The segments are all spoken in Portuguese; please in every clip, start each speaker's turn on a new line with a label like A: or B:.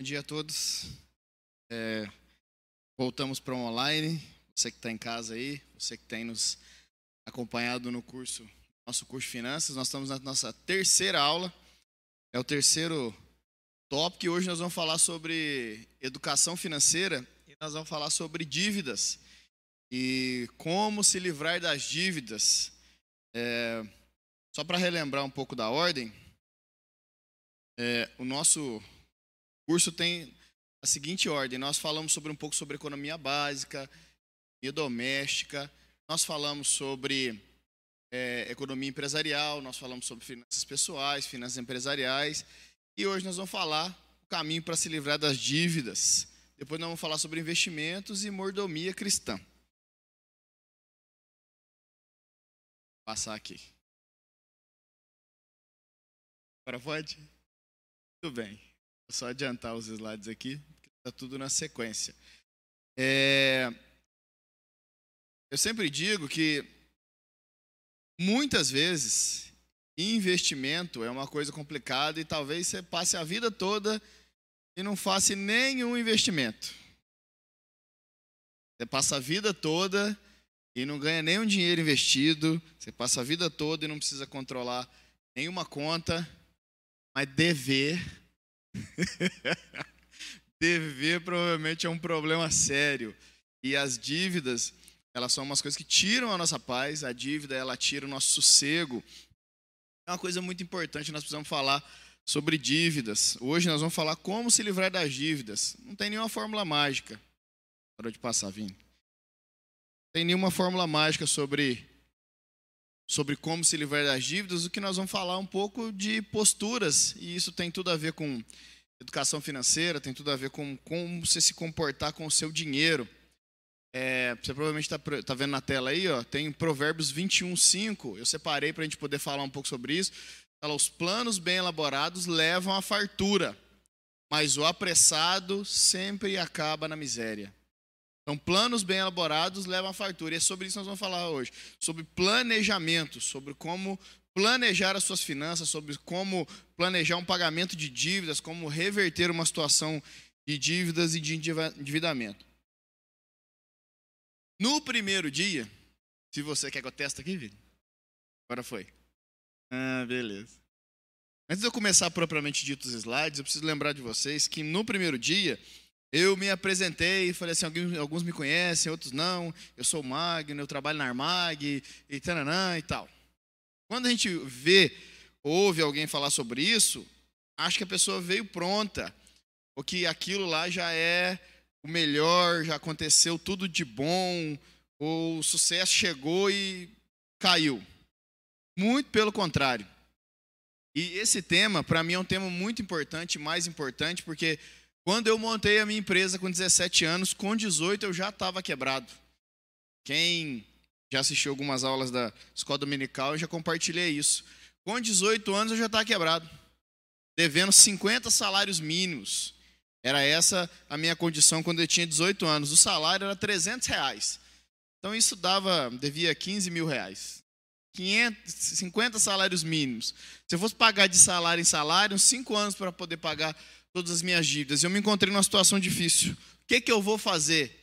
A: Bom dia a todos. É, voltamos para o online. Você que está em casa aí, você que tem nos acompanhado no curso, nosso curso de finanças, nós estamos na nossa terceira aula. É o terceiro tópico e hoje nós vamos falar sobre educação financeira e nós vamos falar sobre dívidas e como se livrar das dívidas. É, só para relembrar um pouco da ordem, é, o nosso curso tem a seguinte ordem: nós falamos sobre um pouco sobre economia básica, e doméstica, nós falamos sobre é, economia empresarial, nós falamos sobre finanças pessoais, finanças empresariais, e hoje nós vamos falar o caminho para se livrar das dívidas. Depois nós vamos falar sobre investimentos e mordomia cristã. Vou passar aqui. Agora pode? Tudo bem. Só adiantar os slides aqui, está tudo na sequência. É... Eu sempre digo que muitas vezes investimento é uma coisa complicada e talvez você passe a vida toda e não faça nenhum investimento. Você passa a vida toda e não ganha nenhum dinheiro investido, você passa a vida toda e não precisa controlar nenhuma conta, mas dever. dever provavelmente é um problema sério. E as dívidas elas são umas coisas que tiram a nossa paz, a dívida ela tira o nosso sossego. É uma coisa muito importante, nós precisamos falar sobre dívidas. Hoje nós vamos falar como se livrar das dívidas. Não tem nenhuma fórmula mágica. Parou de passar, Vini. Não tem nenhuma fórmula mágica sobre sobre como se livrar das dívidas, o que nós vamos falar um pouco de posturas, e isso tem tudo a ver com educação financeira, tem tudo a ver com como você se comportar com o seu dinheiro. É, você provavelmente está tá vendo na tela aí, ó, tem Provérbios 21, 5. Eu separei para a gente poder falar um pouco sobre isso. Fala, os planos bem elaborados levam à fartura, mas o apressado sempre acaba na miséria. Então, planos bem elaborados levam à fartura. E é sobre isso que nós vamos falar hoje. Sobre planejamento, sobre como planejar as suas finanças, sobre como planejar um pagamento de dívidas, como reverter uma situação de dívidas e de endividamento. No primeiro dia, se você quer que eu teste aqui, Vini? Agora foi. Ah, beleza. Antes de eu começar propriamente dito os slides, eu preciso lembrar de vocês que no primeiro dia eu me apresentei e falei assim, alguns me conhecem, outros não. Eu sou o Magno, eu trabalho na Armag e tananã e tal. Quando a gente vê, ouve alguém falar sobre isso, acho que a pessoa veio pronta, ou que aquilo lá já é o melhor, já aconteceu tudo de bom, o sucesso chegou e caiu. Muito pelo contrário. E esse tema, para mim, é um tema muito importante, mais importante, porque quando eu montei a minha empresa com 17 anos, com 18 eu já estava quebrado. Quem já assistiu algumas aulas da escola dominical, eu já compartilhei isso. Com 18 anos eu já estava quebrado, devendo 50 salários mínimos. Era essa a minha condição quando eu tinha 18 anos. O salário era 300 reais. Então isso dava, devia 15 mil reais. 500, 50 salários mínimos. Se eu fosse pagar de salário em salário, uns 5 anos para poder pagar todas as minhas dívidas. Eu me encontrei numa situação difícil. O que, que eu vou fazer?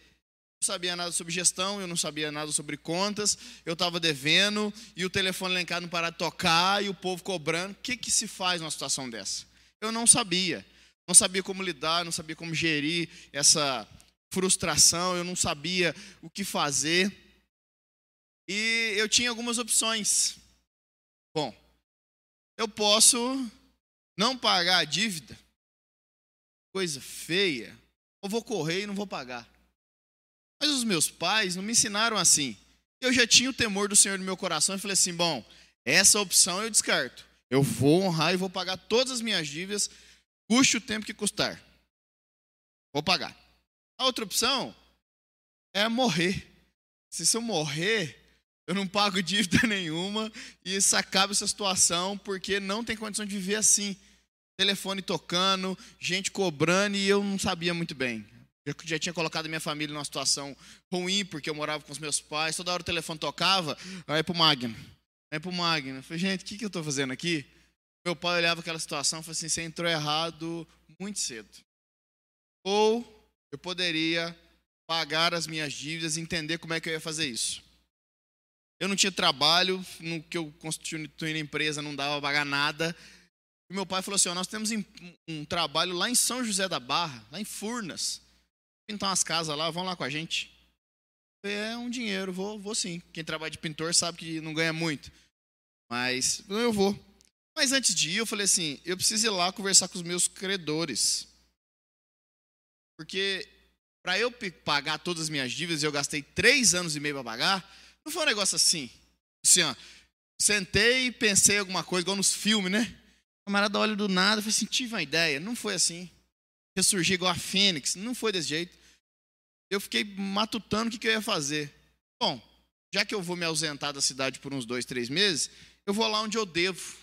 A: não sabia nada sobre gestão, eu não sabia nada sobre contas, eu estava devendo e o telefone lá em casa não parava de tocar e o povo cobrando. O que, que se faz numa situação dessa? Eu não sabia. Não sabia como lidar, não sabia como gerir essa frustração, eu não sabia o que fazer. E eu tinha algumas opções. Bom, eu posso não pagar a dívida, coisa feia, ou vou correr e não vou pagar. Mas os meus pais não me ensinaram assim. Eu já tinha o temor do Senhor no meu coração e falei assim: bom, essa opção eu descarto. Eu vou honrar e vou pagar todas as minhas dívidas Custe o tempo que custar. Vou pagar. A outra opção é morrer. Se eu morrer, eu não pago dívida nenhuma e isso acaba essa situação porque não tem condição de viver assim. Telefone tocando, gente cobrando e eu não sabia muito bem. Eu já tinha colocado minha família numa situação ruim porque eu morava com os meus pais. Toda hora o telefone tocava, aí pro Magno. Aí pro Magno. Eu falei, gente, o que, que eu estou fazendo aqui? Meu pai olhava aquela situação e falou assim: você entrou errado muito cedo. ou eu poderia pagar as minhas dívidas e entender como é que eu ia fazer isso. Eu não tinha trabalho, no que eu constituí na empresa não dava para pagar nada. E meu pai falou assim: nós temos um trabalho lá em São José da Barra, lá em Furnas. Pintar umas casas lá, vão lá com a gente. É um dinheiro, vou, vou sim. Quem trabalha de pintor sabe que não ganha muito. Mas eu vou. Mas antes de ir, eu falei assim: eu preciso ir lá conversar com os meus credores. Porque para eu pagar todas as minhas dívidas, eu gastei três anos e meio para pagar. Não foi um negócio assim. Assim, ó. Sentei e pensei alguma coisa, igual nos filmes, né? Camarada olha do nada, falei assim, tive uma ideia. Não foi assim. Ressurgi igual a Fênix. Não foi desse jeito. Eu fiquei matutando o que, que eu ia fazer. Bom, já que eu vou me ausentar da cidade por uns dois, três meses, eu vou lá onde eu devo.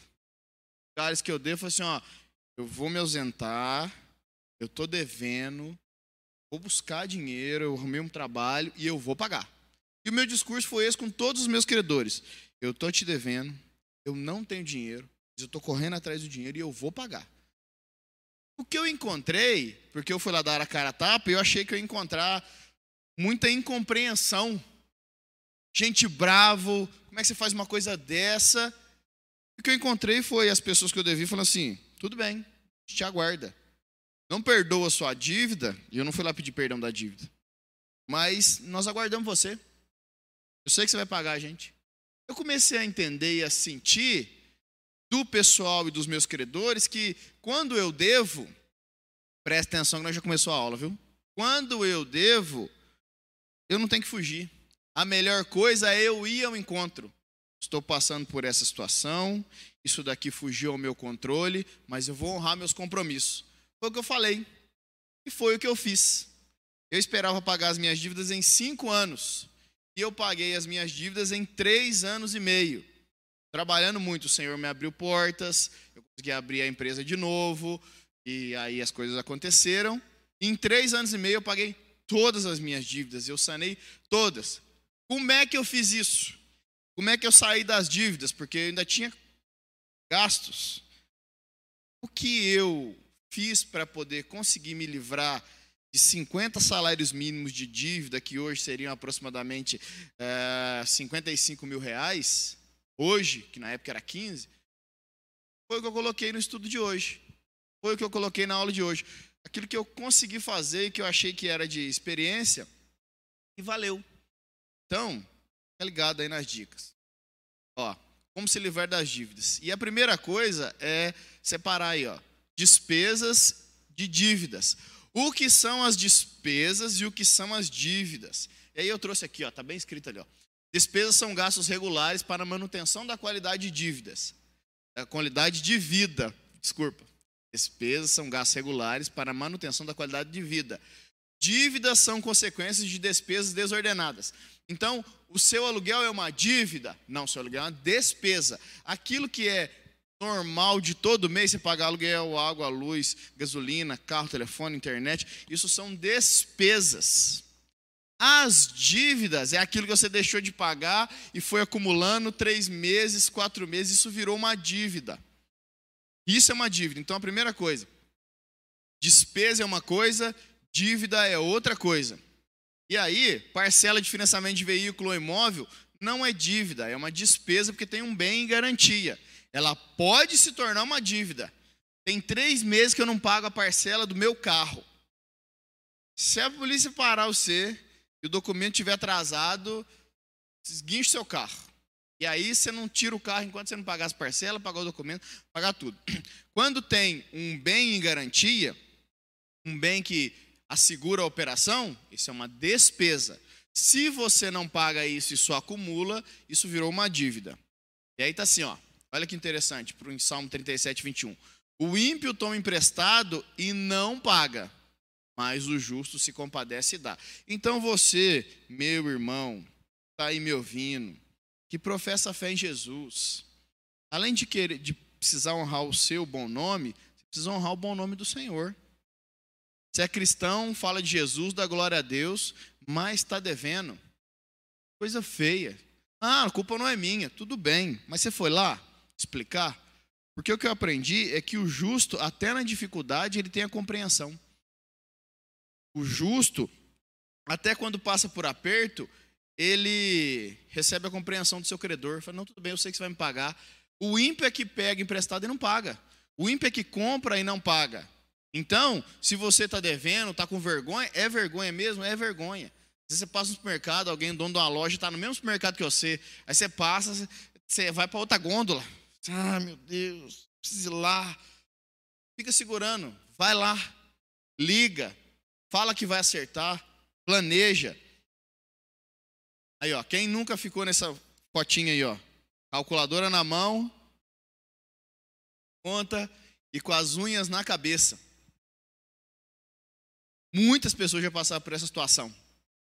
A: Lugares que eu devo, assim, ó, eu vou me ausentar, eu tô devendo, vou buscar dinheiro, eu arrumei um trabalho e eu vou pagar. E o meu discurso foi esse com todos os meus credores. Eu estou te devendo, eu não tenho dinheiro, eu estou correndo atrás do dinheiro e eu vou pagar. O que eu encontrei, porque eu fui lá dar a cara a tapa, eu achei que eu ia encontrar muita incompreensão. Gente bravo, como é que você faz uma coisa dessa? O que eu encontrei foi as pessoas que eu devi falando assim: tudo bem, te aguarda. Não perdoa sua dívida, e eu não fui lá pedir perdão da dívida. Mas nós aguardamos você. Eu sei que você vai pagar a gente. Eu comecei a entender e a sentir do pessoal e dos meus credores que quando eu devo, preste atenção que nós já começou a aula, viu? Quando eu devo, eu não tenho que fugir. A melhor coisa é eu ir ao encontro. Estou passando por essa situação, isso daqui fugiu ao meu controle, mas eu vou honrar meus compromissos. Foi o que eu falei. E foi o que eu fiz. Eu esperava pagar as minhas dívidas em cinco anos. E eu paguei as minhas dívidas em três anos e meio. Trabalhando muito, o Senhor me abriu portas, eu consegui abrir a empresa de novo, e aí as coisas aconteceram. Em três anos e meio eu paguei todas as minhas dívidas, eu sanei todas. Como é que eu fiz isso? Como é que eu saí das dívidas? Porque eu ainda tinha gastos. O que eu fiz para poder conseguir me livrar de 50 salários mínimos de dívida, que hoje seriam aproximadamente é, eh, 55 mil reais, hoje, que na época era 15, foi o que eu coloquei no estudo de hoje. Foi o que eu coloquei na aula de hoje. Aquilo que eu consegui fazer, que eu achei que era de experiência, e valeu. Então, fica ligado aí nas dicas. Ó, como se livrar das dívidas. E a primeira coisa é separar aí, ó, despesas de dívidas o que são as despesas e o que são as dívidas. E aí eu trouxe aqui, ó, tá bem escrito ali, ó. Despesas são gastos regulares para manutenção da qualidade de dívidas. Da qualidade de vida, desculpa. Despesas são gastos regulares para manutenção da qualidade de vida. Dívidas são consequências de despesas desordenadas. Então, o seu aluguel é uma dívida? Não, o seu aluguel é uma despesa. Aquilo que é normal de todo mês você pagar aluguel, água, luz, gasolina, carro, telefone, internet, isso são despesas. As dívidas é aquilo que você deixou de pagar e foi acumulando três meses, quatro meses, isso virou uma dívida. Isso é uma dívida. Então a primeira coisa, despesa é uma coisa, dívida é outra coisa. E aí, parcela de financiamento de veículo ou imóvel não é dívida, é uma despesa porque tem um bem em garantia ela pode se tornar uma dívida. Tem três meses que eu não pago a parcela do meu carro. Se a polícia parar você e o documento estiver atrasado, guinche seu carro. E aí você não tira o carro enquanto você não pagar as parcelas, pagar o documento, pagar tudo. Quando tem um bem em garantia, um bem que assegura a operação, isso é uma despesa. Se você não paga isso e só acumula, isso virou uma dívida. E aí está assim, ó. Olha que interessante, para o Salmo 37, 21. O ímpio toma emprestado e não paga, mas o justo se compadece e dá. Então você, meu irmão, está aí me ouvindo, que professa a fé em Jesus, além de querer, de precisar honrar o seu bom nome, você precisa honrar o bom nome do Senhor. Se é cristão, fala de Jesus, dá glória a Deus, mas está devendo. Coisa feia. Ah, a culpa não é minha, tudo bem, mas você foi lá? explicar? Porque o que eu aprendi é que o justo, até na dificuldade, ele tem a compreensão. O justo, até quando passa por aperto, ele recebe a compreensão do seu credor. Fala, não, tudo bem, eu sei que você vai me pagar. O ímpio é que pega emprestado e não paga. O ímpio é que compra e não paga. Então, se você está devendo, está com vergonha, é vergonha mesmo? É vergonha. Se você passa no supermercado, alguém, dono de uma loja, está no mesmo supermercado que você, aí você passa, você vai para outra gôndola. Ah, meu Deus, preciso ir lá. Fica segurando, vai lá, liga, fala que vai acertar, planeja. Aí, ó, quem nunca ficou nessa fotinha aí, ó, calculadora na mão, conta e com as unhas na cabeça. Muitas pessoas já passaram por essa situação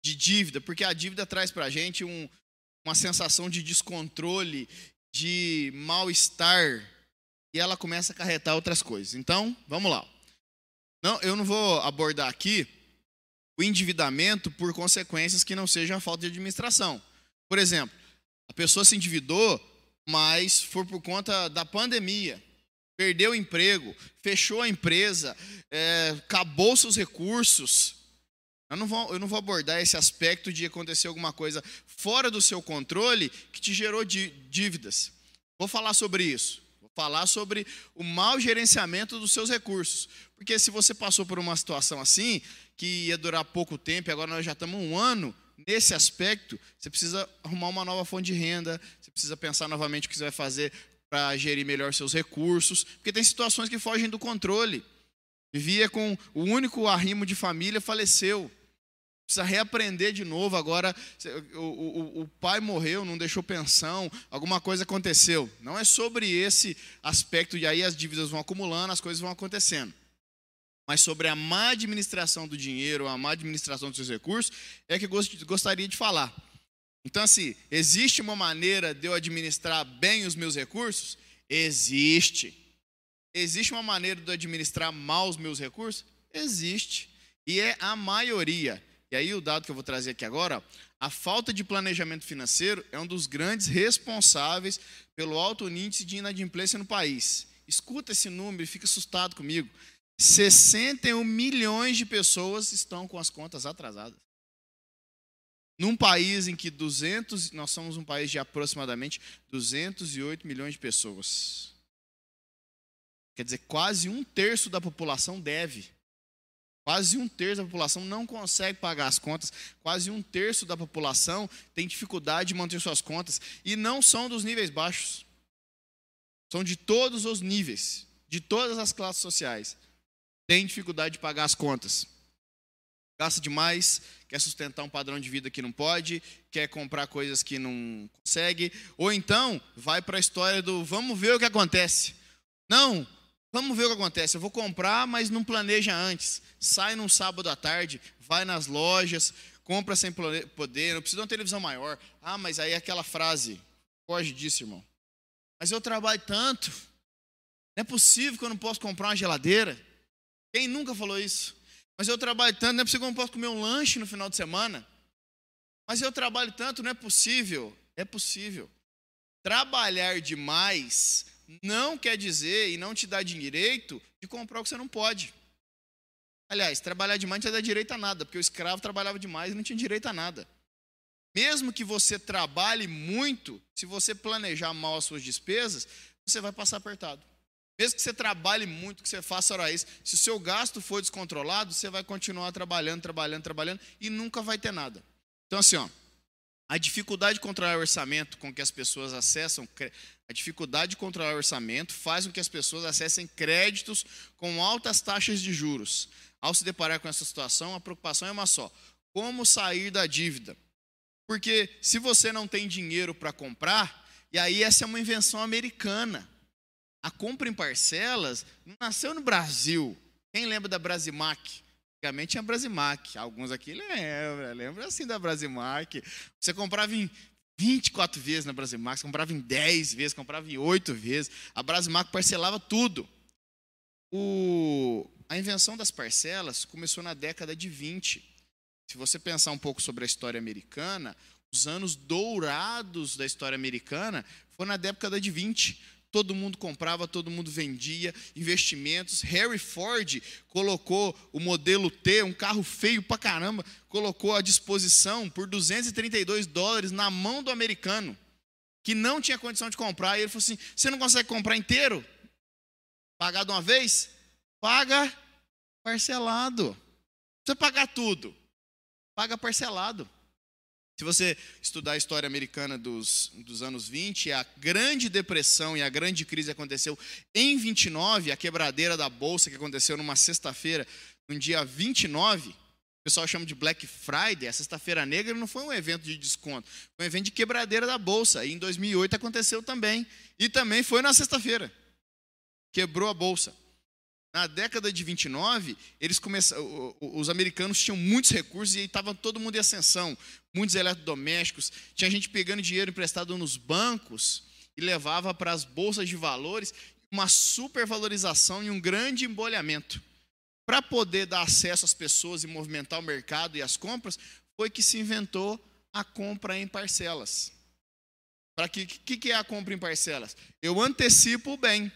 A: de dívida, porque a dívida traz para a gente um, uma sensação de descontrole, de mal-estar, e ela começa a acarretar outras coisas. Então, vamos lá. Não, eu não vou abordar aqui o endividamento por consequências que não sejam a falta de administração. Por exemplo, a pessoa se endividou, mas foi por conta da pandemia perdeu o emprego, fechou a empresa, é, acabou seus recursos. Eu não, vou, eu não vou abordar esse aspecto de acontecer alguma coisa fora do seu controle que te gerou dívidas. Vou falar sobre isso. Falar sobre o mau gerenciamento dos seus recursos. Porque se você passou por uma situação assim, que ia durar pouco tempo, e agora nós já estamos um ano nesse aspecto, você precisa arrumar uma nova fonte de renda, você precisa pensar novamente o que você vai fazer para gerir melhor seus recursos, porque tem situações que fogem do controle. Vivia com o único arrimo de família, faleceu. Precisa reaprender de novo. Agora, o, o, o pai morreu, não deixou pensão, alguma coisa aconteceu. Não é sobre esse aspecto, e aí as dívidas vão acumulando, as coisas vão acontecendo. Mas sobre a má administração do dinheiro, a má administração dos seus recursos, é que eu gostaria de falar. Então, assim, existe uma maneira de eu administrar bem os meus recursos? Existe. Existe uma maneira de eu administrar mal os meus recursos? Existe. E é a maioria. E aí, o dado que eu vou trazer aqui agora, a falta de planejamento financeiro é um dos grandes responsáveis pelo alto índice de inadimplência no país. Escuta esse número e fica assustado comigo. 61 milhões de pessoas estão com as contas atrasadas. Num país em que 200, nós somos um país de aproximadamente 208 milhões de pessoas. Quer dizer, quase um terço da população deve. Quase um terço da população não consegue pagar as contas. Quase um terço da população tem dificuldade de manter suas contas. E não são dos níveis baixos. São de todos os níveis, de todas as classes sociais. Tem dificuldade de pagar as contas gasta demais, quer sustentar um padrão de vida que não pode, quer comprar coisas que não consegue, ou então vai para a história do vamos ver o que acontece. Não, vamos ver o que acontece. Eu vou comprar, mas não planeja antes. Sai num sábado à tarde, vai nas lojas, compra sem poder, não precisa de uma televisão maior. Ah, mas aí aquela frase, foge disso, irmão. Mas eu trabalho tanto, não é possível que eu não possa comprar uma geladeira. Quem nunca falou isso? Mas eu trabalho tanto, não é possível que eu não posso comer um lanche no final de semana. Mas eu trabalho tanto, não é possível. É possível. Trabalhar demais não quer dizer e não te dá direito de comprar o que você não pode. Aliás, trabalhar demais não te dá direito a nada, porque o escravo trabalhava demais e não tinha direito a nada. Mesmo que você trabalhe muito, se você planejar mal as suas despesas, você vai passar apertado. Mesmo que você trabalhe muito, que você faça hora isso, se o seu gasto for descontrolado, você vai continuar trabalhando, trabalhando, trabalhando e nunca vai ter nada. Então, assim, ó, a dificuldade de controlar o orçamento com que as pessoas acessam, a dificuldade de controlar o orçamento faz com que as pessoas acessem créditos com altas taxas de juros. Ao se deparar com essa situação, a preocupação é uma só: como sair da dívida? Porque se você não tem dinheiro para comprar, e aí essa é uma invenção americana. A compra em parcelas não nasceu no Brasil. Quem lembra da Brasimac? Antigamente tinha Brasimac. Alguns aqui lembram, lembra assim da Brasimac. Você comprava em 24 vezes na Brasimac, você comprava em 10 vezes, comprava em 8 vezes. A Brasimac parcelava tudo. O... A invenção das parcelas começou na década de 20. Se você pensar um pouco sobre a história americana, os anos dourados da história americana foram na década de 20 todo mundo comprava, todo mundo vendia, investimentos. Harry Ford colocou o modelo T, um carro feio pra caramba, colocou à disposição por 232 dólares na mão do americano, que não tinha condição de comprar. E ele falou assim: Você não consegue comprar inteiro? Pagar de uma vez? Paga parcelado. Precisa pagar tudo. Paga parcelado. Se você estudar a história americana dos, dos anos 20, a grande depressão e a grande crise aconteceu em 29, a quebradeira da bolsa que aconteceu numa sexta-feira, no dia 29, o pessoal chama de Black Friday, a sexta-feira negra não foi um evento de desconto, foi um evento de quebradeira da bolsa. E em 2008 aconteceu também, e também foi na sexta-feira. Quebrou a bolsa. Na década de 29, eles começaram, os americanos tinham muitos recursos e estava todo mundo em ascensão, muitos eletrodomésticos, tinha gente pegando dinheiro emprestado nos bancos e levava para as bolsas de valores, uma supervalorização e um grande embolhamento. Para poder dar acesso às pessoas e movimentar o mercado e as compras, foi que se inventou a compra em parcelas. Para que que é a compra em parcelas? Eu antecipo o bem.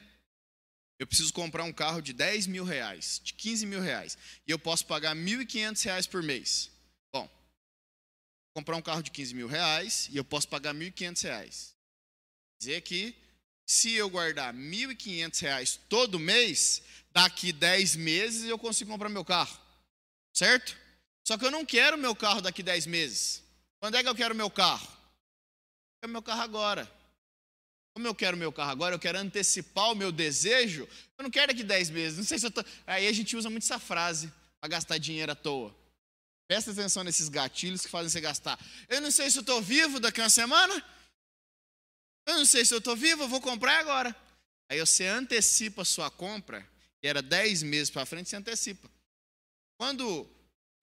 A: Eu preciso comprar um carro de 10 mil reais, de 15 mil reais, e eu posso pagar 1.500 reais por mês. Bom, comprar um carro de 15 mil reais e eu posso pagar 1.500 reais. Quer dizer que se eu guardar 1.500 reais todo mês, daqui 10 meses eu consigo comprar meu carro. Certo? Só que eu não quero meu carro daqui 10 meses. Quando é que eu quero meu carro? Eu quero meu carro agora. Como eu quero meu carro agora, eu quero antecipar o meu desejo, eu não quero daqui 10 meses. Não sei se eu tô... Aí a gente usa muito essa frase para gastar dinheiro à toa. Presta atenção nesses gatilhos que fazem você gastar. Eu não sei se eu estou vivo daqui a uma semana. Eu não sei se eu estou vivo, eu vou comprar agora. Aí você antecipa a sua compra, que era 10 meses para frente, você antecipa. Quando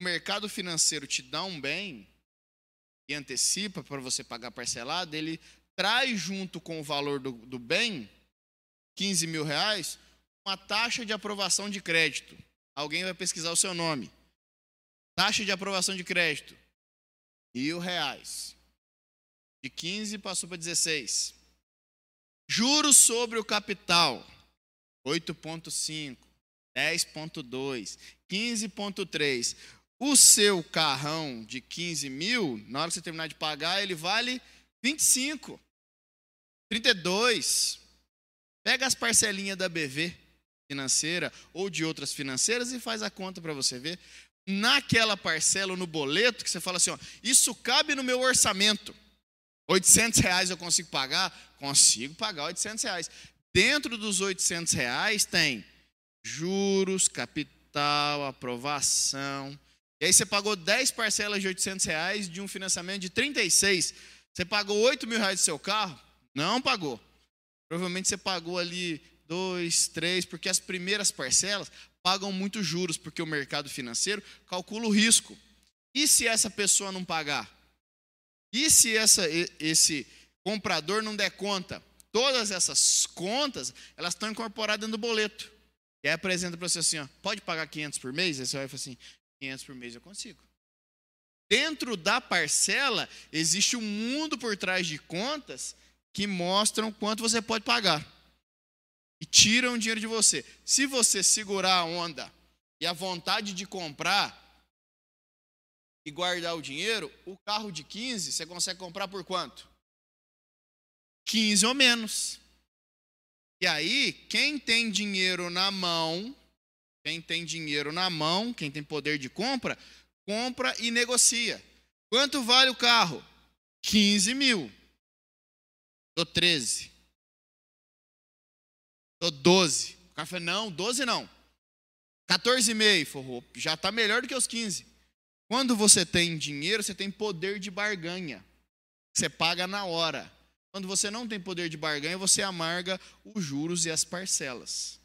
A: o mercado financeiro te dá um bem e antecipa para você pagar parcelado, ele traz junto com o valor do, do bem, 15 mil reais, uma taxa de aprovação de crédito. Alguém vai pesquisar o seu nome. Taxa de aprovação de crédito, mil reais. De 15 passou para 16. Juros sobre o capital, 8,5, 10,2, 15,3. O seu carrão de 15 mil, na hora que você terminar de pagar, ele vale 25. 32. Pega as parcelinhas da BV financeira ou de outras financeiras e faz a conta para você ver. Naquela parcela, no boleto, que você fala assim: ó, isso cabe no meu orçamento. 800 reais eu consigo pagar? Consigo pagar 800 reais. Dentro dos 800 reais tem juros, capital, aprovação. E aí você pagou 10 parcelas de 800 reais de um financiamento de 36. Você pagou 8 mil reais do seu carro? Não pagou. Provavelmente você pagou ali dois, três, porque as primeiras parcelas pagam muito juros, porque o mercado financeiro calcula o risco. E se essa pessoa não pagar? E se essa, esse comprador não der conta? Todas essas contas, elas estão incorporadas no boleto. E aí apresenta para você assim, ó, pode pagar 500 por mês? Aí você vai falar assim, 500 por mês eu consigo. Dentro da parcela, existe um mundo por trás de contas que mostram quanto você pode pagar. E tiram o dinheiro de você. Se você segurar a onda e a vontade de comprar e guardar o dinheiro, o carro de 15 você consegue comprar por quanto? 15 ou menos. E aí, quem tem dinheiro na mão, quem tem dinheiro na mão, quem tem poder de compra, compra e negocia. Quanto vale o carro? 15 mil. Dou 13. Dou 12. O cara falou, não, 12 não. 14,5. Falou, já está melhor do que os 15. Quando você tem dinheiro, você tem poder de barganha. Você paga na hora. Quando você não tem poder de barganha, você amarga os juros e as parcelas.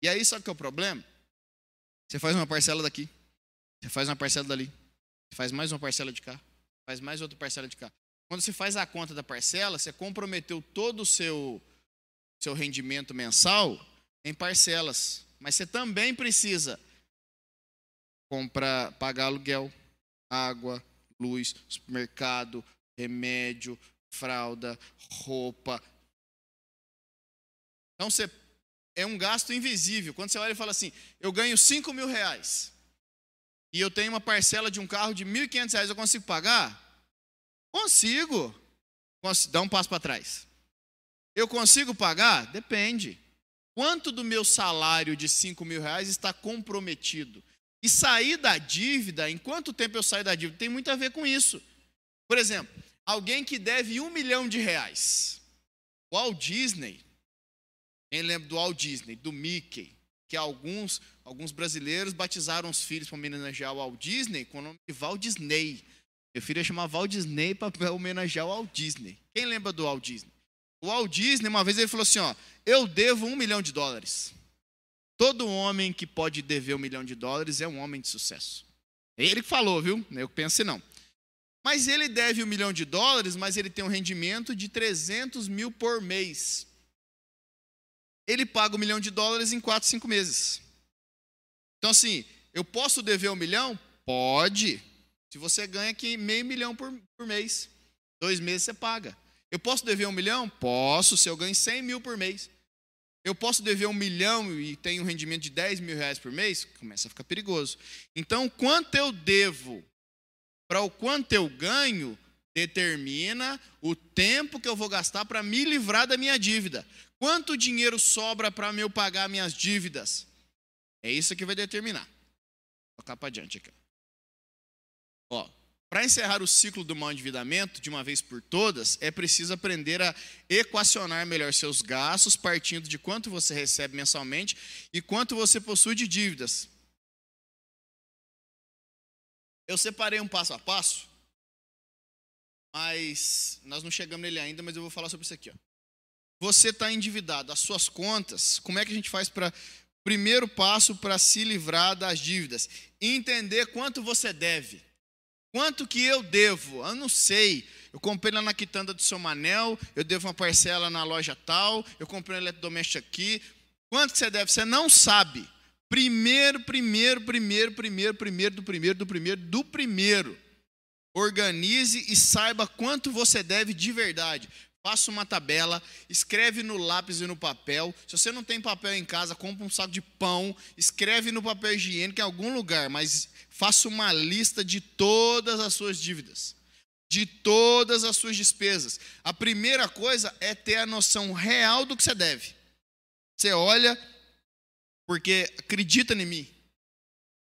A: E aí, sabe que é o problema? Você faz uma parcela daqui, você faz uma parcela dali, você faz mais uma parcela de cá, faz mais outra parcela de cá. Quando você faz a conta da parcela, você comprometeu todo o seu, seu rendimento mensal em parcelas. Mas você também precisa comprar, pagar aluguel, água, luz, supermercado, remédio, fralda, roupa. Então você é um gasto invisível. Quando você olha e fala assim, eu ganho 5 mil reais e eu tenho uma parcela de um carro de 1.500 reais, eu consigo pagar? Consigo. Dá um passo para trás. Eu consigo pagar? Depende. Quanto do meu salário de 5 mil reais está comprometido? E sair da dívida, em quanto tempo eu saio da dívida? Tem muito a ver com isso. Por exemplo, alguém que deve um milhão de reais. Walt Disney, quem lembra do Walt Disney, do Mickey, que alguns, alguns brasileiros batizaram os filhos para homenagear o Walt Disney com o nome de Walt Disney. Meu filho ia chamar Walt Disney para homenagear o Walt Disney. Quem lembra do Walt Disney? O Walt Disney, uma vez ele falou assim: ó, eu devo um milhão de dólares. Todo homem que pode dever um milhão de dólares é um homem de sucesso. Ele que falou, viu? Eu pensei não. Mas ele deve um milhão de dólares, mas ele tem um rendimento de 300 mil por mês. Ele paga um milhão de dólares em 4, 5 meses. Então, assim, eu posso dever um milhão? Pode. Se você ganha aqui meio milhão por, por mês, dois meses você paga. Eu posso dever um milhão? Posso, se eu ganho 100 mil por mês. Eu posso dever um milhão e tenho um rendimento de 10 mil reais por mês? Começa a ficar perigoso. Então, quanto eu devo para o quanto eu ganho, determina o tempo que eu vou gastar para me livrar da minha dívida. Quanto dinheiro sobra para eu pagar minhas dívidas? É isso que vai determinar. Vou tocar para adiante aqui. Ó, para encerrar o ciclo do mau endividamento, de uma vez por todas, é preciso aprender a equacionar melhor seus gastos, partindo de quanto você recebe mensalmente e quanto você possui de dívidas. Eu separei um passo a passo, mas nós não chegamos nele ainda, mas eu vou falar sobre isso aqui. Ó. Você está endividado, as suas contas, como é que a gente faz para. Primeiro passo para se livrar das dívidas: entender quanto você deve. Quanto que eu devo? Eu não sei. Eu comprei lá na quitanda do seu Manel, eu devo uma parcela na loja tal, eu comprei um eletrodoméstico aqui. Quanto que você deve? Você não sabe. Primeiro, primeiro, primeiro, primeiro, primeiro, do primeiro, do primeiro, do primeiro. Organize e saiba quanto você deve de verdade. Faça uma tabela, escreve no lápis e no papel. Se você não tem papel em casa, compra um saco de pão, escreve no papel higiênico em algum lugar, mas faça uma lista de todas as suas dívidas, de todas as suas despesas. A primeira coisa é ter a noção real do que você deve. Você olha, porque acredita em mim.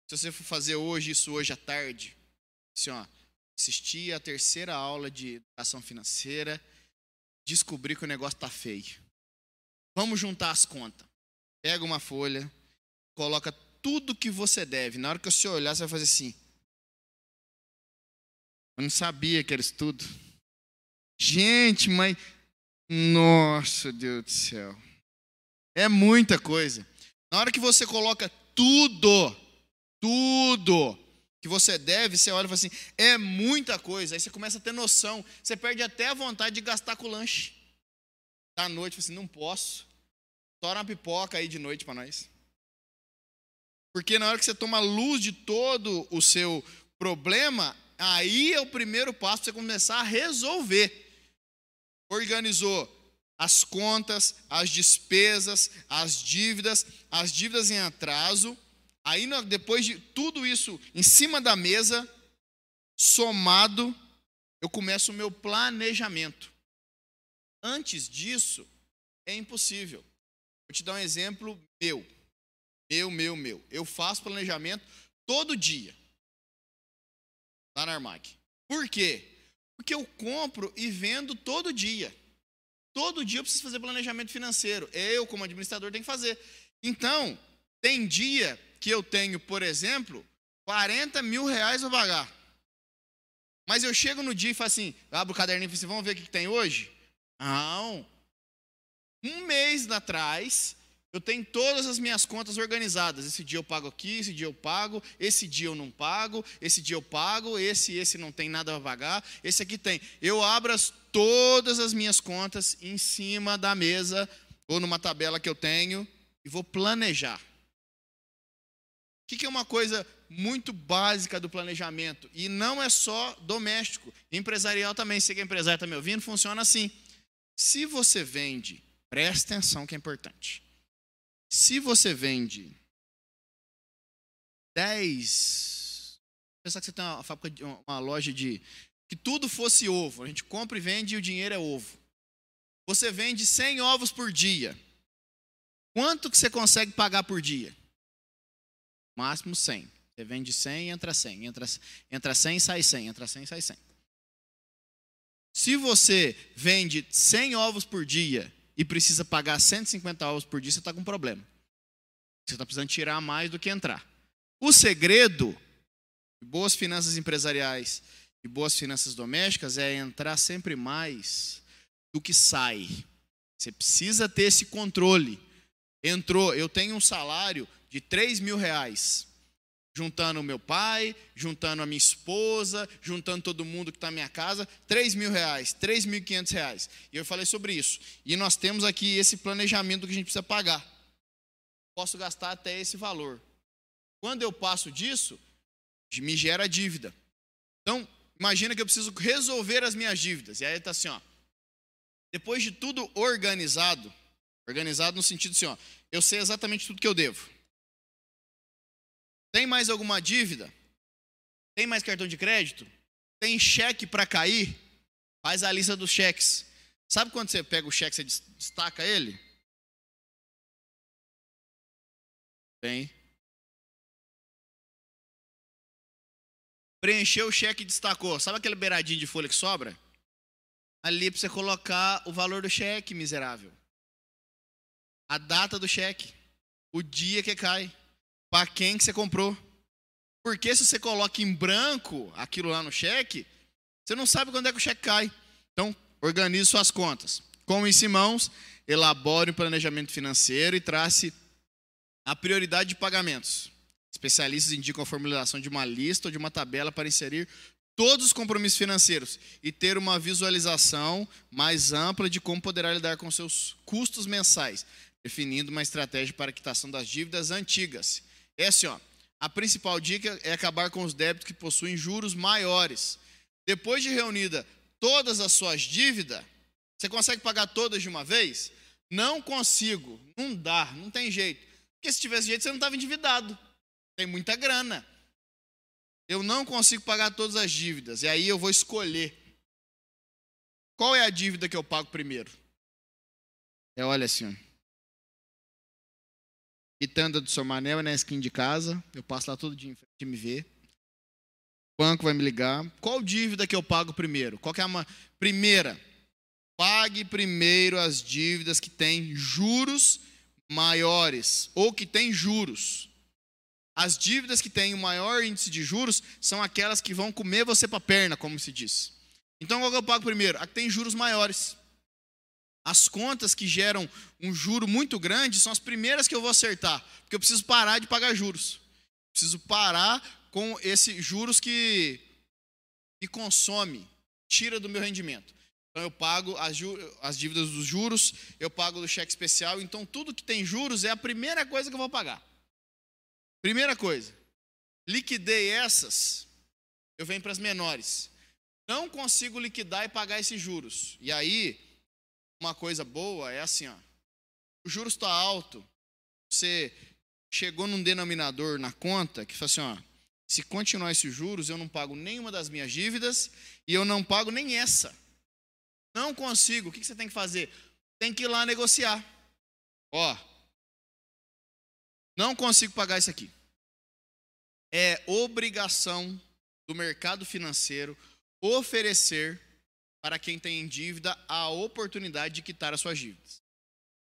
A: Se você for fazer hoje isso hoje à tarde, assim, ó, assistir a terceira aula de educação financeira descobrir que o negócio está feio. Vamos juntar as contas. Pega uma folha, coloca tudo que você deve. Na hora que você olhar, você vai fazer assim. Eu não sabia que era isso tudo. Gente, mas. Nossa, Deus do céu. É muita coisa. Na hora que você coloca tudo, tudo, que você deve, você olha e fala assim, é muita coisa. Aí você começa a ter noção. Você perde até a vontade de gastar com o lanche. Da noite, fala assim, não posso. Tora uma pipoca aí de noite para nós. Porque na hora que você toma luz de todo o seu problema, aí é o primeiro passo para você começar a resolver. Organizou as contas, as despesas, as dívidas, as dívidas em atraso Aí, depois de tudo isso em cima da mesa, somado, eu começo o meu planejamento. Antes disso, é impossível. Vou te dar um exemplo meu. Meu, meu, meu. Eu faço planejamento todo dia. Lá na Armag. Por quê? Porque eu compro e vendo todo dia. Todo dia eu preciso fazer planejamento financeiro. Eu, como administrador, tenho que fazer. Então, tem dia que eu tenho, por exemplo, 40 mil reais a pagar. Mas eu chego no dia e falo assim, abro o caderninho e falo assim, vamos ver o que tem hoje? Não. Um mês atrás, eu tenho todas as minhas contas organizadas. Esse dia eu pago aqui, esse dia eu pago, esse dia eu não pago, esse dia eu pago, esse esse não tem nada a pagar, esse aqui tem. Eu abro as, todas as minhas contas em cima da mesa ou numa tabela que eu tenho e vou planejar. O que é uma coisa muito básica do planejamento? E não é só doméstico, empresarial também. Se é empresário está me ouvindo, funciona assim. Se você vende Presta atenção que é importante. Se você vende 10. Pensar que você tem uma fábrica, uma loja de. Que tudo fosse ovo. A gente compra e vende e o dinheiro é ovo. Você vende 100 ovos por dia. Quanto que você consegue pagar por dia? Máximo 100. Você vende 100, entra 100. Entra, entra 100, sai 100. Entra 100, sai 100. Se você vende 100 ovos por dia e precisa pagar 150 ovos por dia, você está com um problema. Você está precisando tirar mais do que entrar. O segredo de boas finanças empresariais e boas finanças domésticas é entrar sempre mais do que sai. Você precisa ter esse controle. Entrou, eu tenho um salário de 3 mil reais. Juntando meu pai, juntando a minha esposa, juntando todo mundo que está na minha casa, 3 mil reais, 3.500 reais. E eu falei sobre isso. E nós temos aqui esse planejamento que a gente precisa pagar. Posso gastar até esse valor. Quando eu passo disso, me gera dívida. Então, imagina que eu preciso resolver as minhas dívidas. E aí está assim, ó. Depois de tudo organizado, organizado no sentido assim, ó, eu sei exatamente tudo que eu devo. Tem mais alguma dívida? Tem mais cartão de crédito? Tem cheque para cair? Faz a lista dos cheques. Sabe quando você pega o cheque, você destaca ele? Tem. Preencheu o cheque e destacou. Sabe aquele beiradinho de folha que sobra? Ali para você colocar o valor do cheque, miserável. A data do cheque. O dia que cai. Para quem que você comprou. Porque se você coloca em branco aquilo lá no cheque, você não sabe quando é que o cheque cai. Então, organize suas contas. Com isso em mãos, elabore um planejamento financeiro e trace a prioridade de pagamentos. Especialistas indicam a formulação de uma lista ou de uma tabela para inserir todos os compromissos financeiros e ter uma visualização mais ampla de como poderá lidar com seus custos mensais, definindo uma estratégia para a quitação das dívidas antigas. É assim, ó, a principal dica é acabar com os débitos que possuem juros maiores. Depois de reunida todas as suas dívidas, você consegue pagar todas de uma vez? Não consigo, não dá, não tem jeito. Porque se tivesse jeito, você não estava endividado tem muita grana. Eu não consigo pagar todas as dívidas. E aí eu vou escolher. Qual é a dívida que eu pago primeiro? É, olha assim. Quitanda do seu Manel é na skin de casa. Eu passo lá todo dia em frente me ver. O banco vai me ligar. Qual dívida que eu pago primeiro? Qual é a primeira? Pague primeiro as dívidas que têm juros maiores ou que têm juros. As dívidas que têm o maior índice de juros são aquelas que vão comer você para a perna, como se diz. Então, qual que eu pago primeiro? A que tem juros maiores. As contas que geram um juro muito grande são as primeiras que eu vou acertar, porque eu preciso parar de pagar juros. Preciso parar com esses juros que, que consome, tira do meu rendimento. Então eu pago as, as dívidas dos juros, eu pago do cheque especial, então tudo que tem juros é a primeira coisa que eu vou pagar. Primeira coisa, liquidei essas, eu venho para as menores. Não consigo liquidar e pagar esses juros. E aí, uma coisa boa é assim, ó. O juros está alto. Você chegou num denominador na conta que fala assim, ó, se continuar esses juros, eu não pago nenhuma das minhas dívidas e eu não pago nem essa. Não consigo. O que você tem que fazer? Tem que ir lá negociar. Ó, não consigo pagar isso aqui. É obrigação do mercado financeiro oferecer para quem tem dívida a oportunidade de quitar as suas dívidas.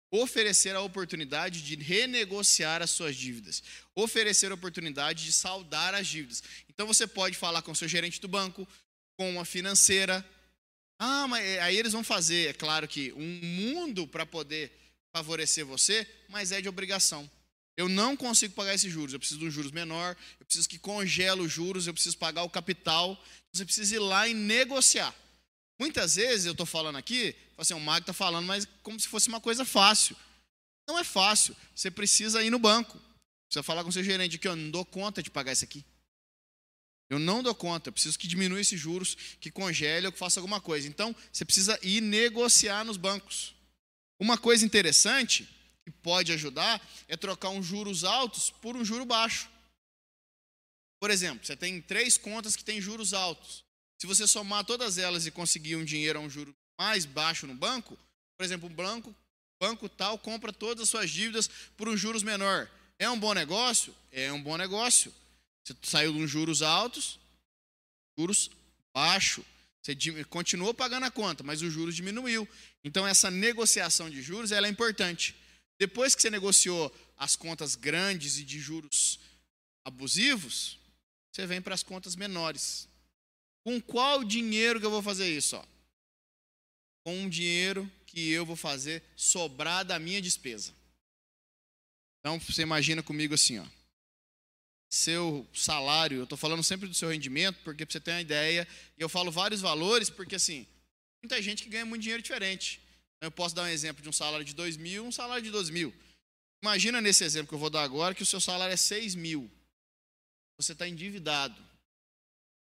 A: Oferecer a oportunidade de renegociar as suas dívidas. Oferecer a oportunidade de saldar as dívidas. Então você pode falar com o seu gerente do banco, com uma financeira. Ah, mas aí eles vão fazer, é claro que, um mundo para poder favorecer você, mas é de obrigação. Eu não consigo pagar esses juros, eu preciso de um juros menor, eu preciso que congele os juros, eu preciso pagar o capital. Você precisa ir lá e negociar. Muitas vezes eu estou falando aqui, assim, o Mago está falando, mas como se fosse uma coisa fácil. Não é fácil. Você precisa ir no banco. Precisa falar com seu gerente que eu não dou conta de pagar isso aqui. Eu não dou conta, eu preciso que diminua esses juros, que congele ou que faça alguma coisa. Então, você precisa ir negociar nos bancos. Uma coisa interessante que pode ajudar é trocar uns juros altos por um juro baixo. Por exemplo, você tem três contas que têm juros altos. Se você somar todas elas e conseguir um dinheiro a um juro mais baixo no banco, por exemplo, um banco, banco tal compra todas as suas dívidas por um juros menor. É um bom negócio? É um bom negócio. Você saiu de uns juros altos, juros baixo. Você continuou pagando a conta, mas o juros diminuiu. Então essa negociação de juros ela é importante. Depois que você negociou as contas grandes e de juros abusivos, você vem para as contas menores. Com qual dinheiro que eu vou fazer isso? Ó? Com um dinheiro que eu vou fazer sobrar da minha despesa. Então você imagina comigo assim, ó. Seu salário, eu estou falando sempre do seu rendimento, porque para você ter uma ideia, e eu falo vários valores, porque assim, muita gente que ganha muito dinheiro diferente. Eu posso dar um exemplo de um salário de 2 mil, um salário de 2 mil. Imagina nesse exemplo que eu vou dar agora que o seu salário é 6 mil. Você está endividado.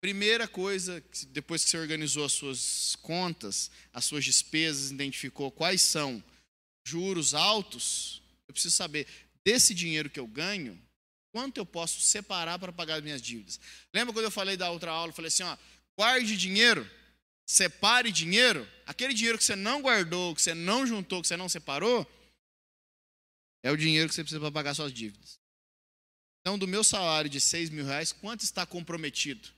A: Primeira coisa, depois que você organizou as suas contas, as suas despesas, identificou quais são juros altos, eu preciso saber desse dinheiro que eu ganho, quanto eu posso separar para pagar as minhas dívidas. Lembra quando eu falei da outra aula, eu falei assim, ó, guarde dinheiro separe dinheiro, aquele dinheiro que você não guardou, que você não juntou, que você não separou, é o dinheiro que você precisa para pagar suas dívidas. Então, do meu salário de 6 mil reais, quanto está comprometido?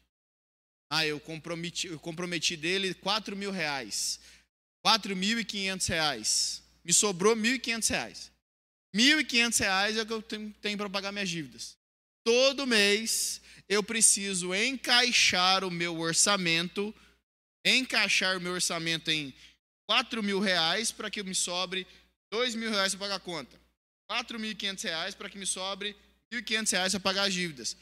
A: Ah, eu comprometi, eu comprometi dele 4 mil reais. 4.500 reais. Me sobrou 1.500 reais. 1.500 reais é o que eu tenho, para pagar minhas dívidas. Todo mês eu preciso encaixar o meu orçamento encaixar o meu orçamento em 4 mil reais para que me sobre 2 mil reais para pagar a conta. 4.500 reais para que me sobre 1.500 reais para pagar as dívidas.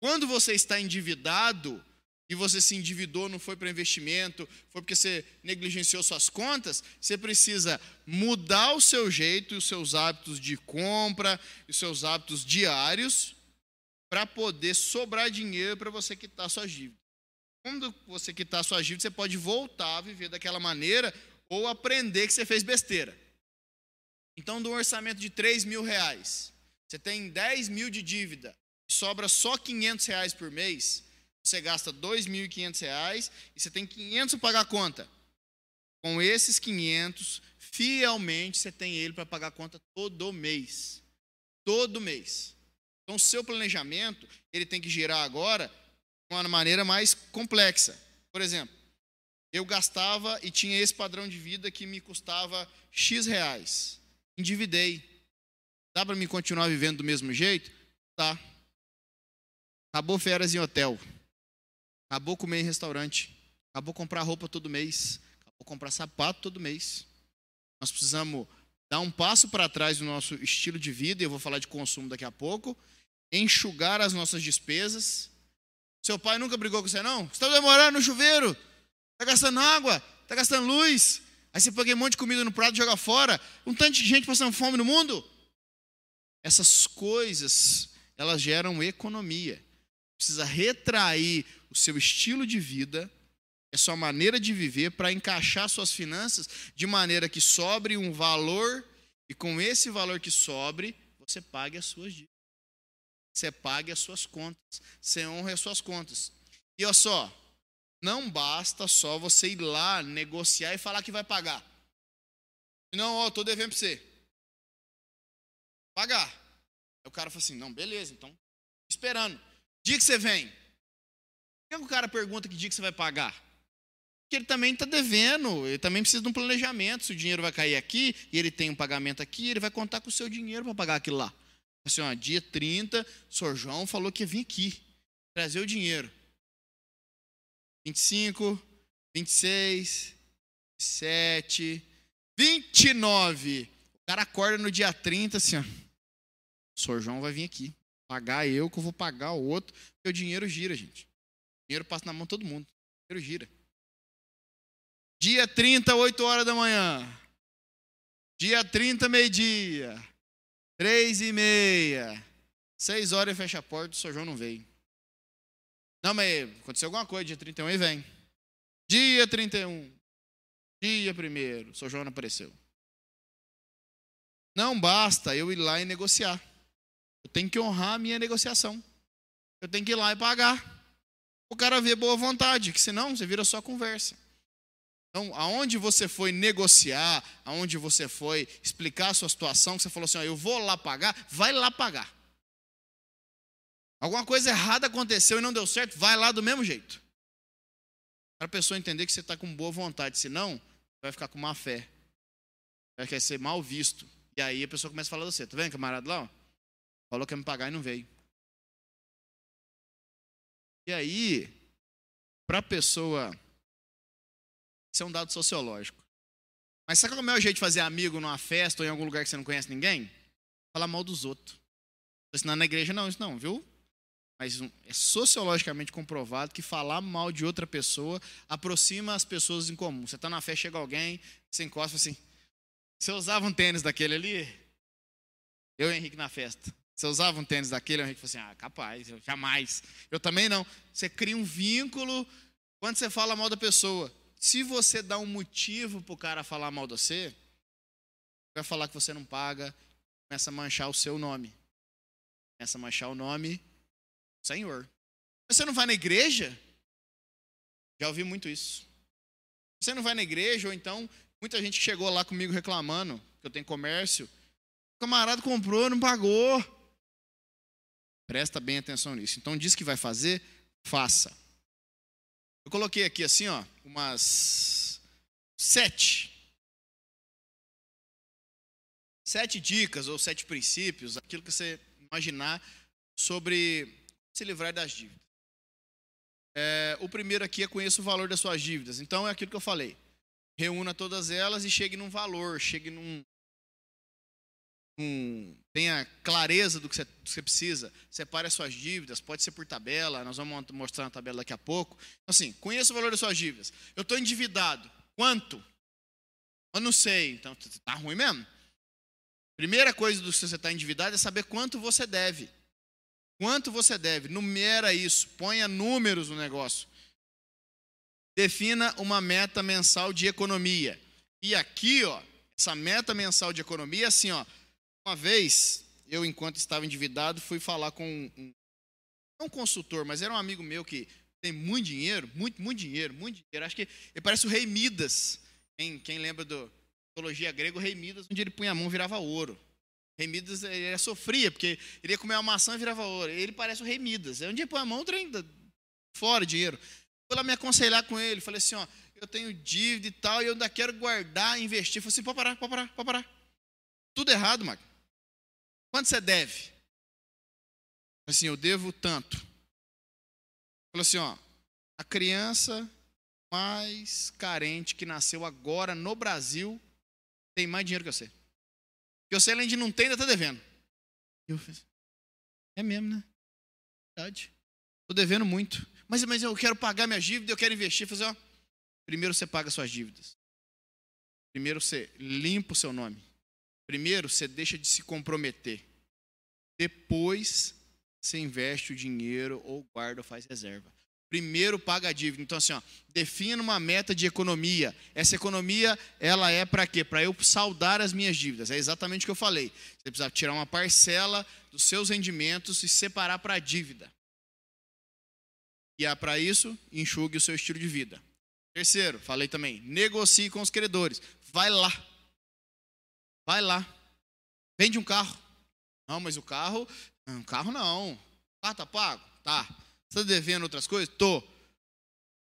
A: Quando você está endividado e você se endividou, não foi para investimento, foi porque você negligenciou suas contas, você precisa mudar o seu jeito os seus hábitos de compra, os seus hábitos diários, para poder sobrar dinheiro para você quitar suas dívidas. Quando você quitar sua dívida, você pode voltar a viver daquela maneira ou aprender que você fez besteira. Então, do orçamento de 3 mil reais, você tem 10 mil de dívida, sobra só 500 reais por mês, você gasta 2.500 reais e você tem 500 para pagar a conta. Com esses 500, fielmente você tem ele para pagar a conta todo mês. Todo mês. Então, o seu planejamento, ele tem que girar agora uma maneira mais complexa. Por exemplo, eu gastava e tinha esse padrão de vida que me custava X reais. Endividei. Dá para me continuar vivendo do mesmo jeito? Tá. Acabou férias em hotel. Acabou comer em restaurante. Acabou comprar roupa todo mês. Acabou comprar sapato todo mês. Nós precisamos dar um passo para trás do nosso estilo de vida, e eu vou falar de consumo daqui a pouco, enxugar as nossas despesas seu pai nunca brigou com você, não? Você está demorando no chuveiro, está gastando água, está gastando luz. Aí você põe um monte de comida no prato e joga fora. Um tanto de gente passando fome no mundo. Essas coisas, elas geram economia. Precisa retrair o seu estilo de vida, a sua maneira de viver, para encaixar suas finanças de maneira que sobre um valor, e com esse valor que sobre, você pague as suas dívidas você pague as suas contas, você honre as suas contas. E olha só, não basta só você ir lá negociar e falar que vai pagar. Não, ó, estou devendo para você. Pagar. Aí o cara fala assim, não, beleza, então, esperando. Dia que você vem. Por que o cara pergunta que dia que você vai pagar? Porque ele também está devendo, ele também precisa de um planejamento. Se o dinheiro vai cair aqui e ele tem um pagamento aqui, ele vai contar com o seu dinheiro para pagar aquilo lá. Assim, ó, dia 30, o senhor João falou que ia vir aqui, trazer o dinheiro. 25, 26, 27, 29. O cara acorda no dia 30 assim, ó. O senhor João vai vir aqui. Pagar eu, que eu vou pagar o outro. Porque o dinheiro gira, gente. O dinheiro passa na mão de todo mundo. O dinheiro gira. Dia 30, 8 horas da manhã. Dia 30, meio-dia. Três e meia. Seis horas fecha a porta, o Sr. João não veio. Não, mas aconteceu alguma coisa, dia 31 e vem. Dia 31. Dia primeiro, o Sr. João não apareceu. Não basta eu ir lá e negociar. Eu tenho que honrar a minha negociação. Eu tenho que ir lá e pagar. O cara vê boa vontade, que senão você vira só conversa. Então, aonde você foi negociar, aonde você foi explicar a sua situação, que você falou assim, ó, eu vou lá pagar, vai lá pagar. Alguma coisa errada aconteceu e não deu certo, vai lá do mesmo jeito. Para a pessoa entender que você está com boa vontade, senão vai ficar com má fé. Vai ser mal visto. E aí a pessoa começa a falar de você. Tá vendo, camarada lá? Ó? Falou que ia me pagar e não veio. E aí, para a pessoa. Isso é um dado sociológico. Mas sabe qual é o melhor jeito de fazer amigo numa festa ou em algum lugar que você não conhece ninguém? Falar mal dos outros. Não na igreja não, isso não, viu? Mas é sociologicamente comprovado que falar mal de outra pessoa aproxima as pessoas em comum. Você está na festa, chega alguém, você encosta assim. Você usava um tênis daquele ali? Eu e Henrique na festa. Você usava um tênis daquele? O Henrique falou assim: ah, capaz, eu, jamais. Eu também não. Você cria um vínculo quando você fala mal da pessoa. Se você dá um motivo para o cara falar mal de você, vai falar que você não paga, começa a manchar o seu nome. Começa a manchar o nome Senhor. Você não vai na igreja? Já ouvi muito isso. Você não vai na igreja, ou então, muita gente chegou lá comigo reclamando que eu tenho comércio. O camarada comprou, não pagou. Presta bem atenção nisso. Então, diz que vai fazer, faça. Eu coloquei aqui assim, ó, umas sete. Sete dicas ou sete princípios, aquilo que você imaginar sobre se livrar das dívidas. É, o primeiro aqui é conheça o valor das suas dívidas. Então é aquilo que eu falei. Reúna todas elas e chegue num valor, chegue num. Num tenha clareza do que você, do que você, precisa. Separe as suas dívidas, pode ser por tabela, nós vamos mostrar na tabela daqui a pouco. Então, assim, conheça o valor das suas dívidas. Eu estou endividado. Quanto? Eu não sei. Então, está ruim mesmo? Primeira coisa do que você está endividado é saber quanto você deve. Quanto você deve? Numera isso, ponha números no negócio. Defina uma meta mensal de economia. E aqui, ó, essa meta mensal de economia é assim, ó. Uma vez, eu, enquanto estava endividado, fui falar com um, um consultor, mas era um amigo meu que tem muito dinheiro, muito, muito dinheiro, muito dinheiro. Acho que ele parece o rei Midas. Quem, quem lembra do mitologia grega, o rei Midas, onde ele punha a mão virava ouro. Rei Midas ele sofria, porque ele ia comer uma maçã e virava ouro. Ele parece o Rei Midas. Onde ele põe a mão, trem fora dinheiro. Fui lá me aconselhar com ele. Falei assim: ó, eu tenho dívida e tal, e eu ainda quero guardar, investir. Falei assim: pode parar, pode parar, pode parar. Tudo errado, Marco. Quanto você deve? Assim, eu devo tanto. Falou assim: ó, a criança mais carente que nasceu agora no Brasil tem mais dinheiro que você. Porque você, além de não ter, ainda está devendo. Eu falei, é mesmo, né? Verdade. Estou devendo muito. Mas, mas eu quero pagar minha dívida, eu quero investir. Fazer, ó, primeiro você paga suas dívidas. Primeiro você limpa o seu nome. Primeiro você deixa de se comprometer. Depois você investe o dinheiro ou guarda ou faz reserva. Primeiro paga a dívida. Então assim, ó, defina uma meta de economia. Essa economia, ela é para quê? Para eu saldar as minhas dívidas. É exatamente o que eu falei. Você precisa tirar uma parcela dos seus rendimentos e separar para a dívida. E é para isso, enxugue o seu estilo de vida. Terceiro, falei também, negocie com os credores. Vai lá. Vai lá. Vende um carro. Não, mas o carro, um carro não. Ah, tá pago? Tá. Você está devendo outras coisas? Tô.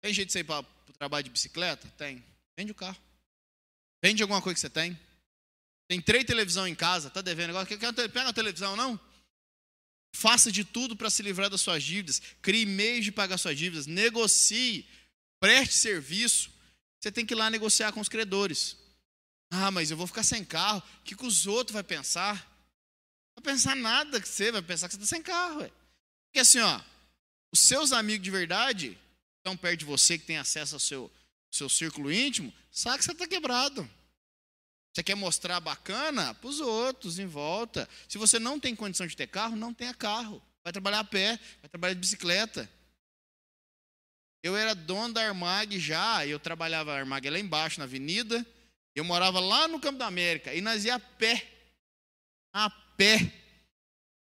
A: Tem jeito de você ir para o trabalho de bicicleta? Tem. Vende o carro. Vende alguma coisa que você tem. Tem três televisão em casa, está devendo agora. Pega a televisão, não? Faça de tudo para se livrar das suas dívidas. Crie meios de pagar suas dívidas. Negocie. Preste serviço. Você tem que ir lá negociar com os credores. Ah, mas eu vou ficar sem carro. O que, que os outros vão pensar? Não vai pensar nada que você vai pensar que você está sem carro. Ué. Porque assim, ó, os seus amigos de verdade, estão perto de você, que tem acesso ao seu, seu círculo íntimo, sabe que você está quebrado. Você quer mostrar bacana para os outros em volta. Se você não tem condição de ter carro, não tenha carro. Vai trabalhar a pé, vai trabalhar de bicicleta. Eu era dono da Armag já, eu trabalhava a Armag lá embaixo, na avenida. Eu morava lá no Campo da América, e nós ia a pé a pé.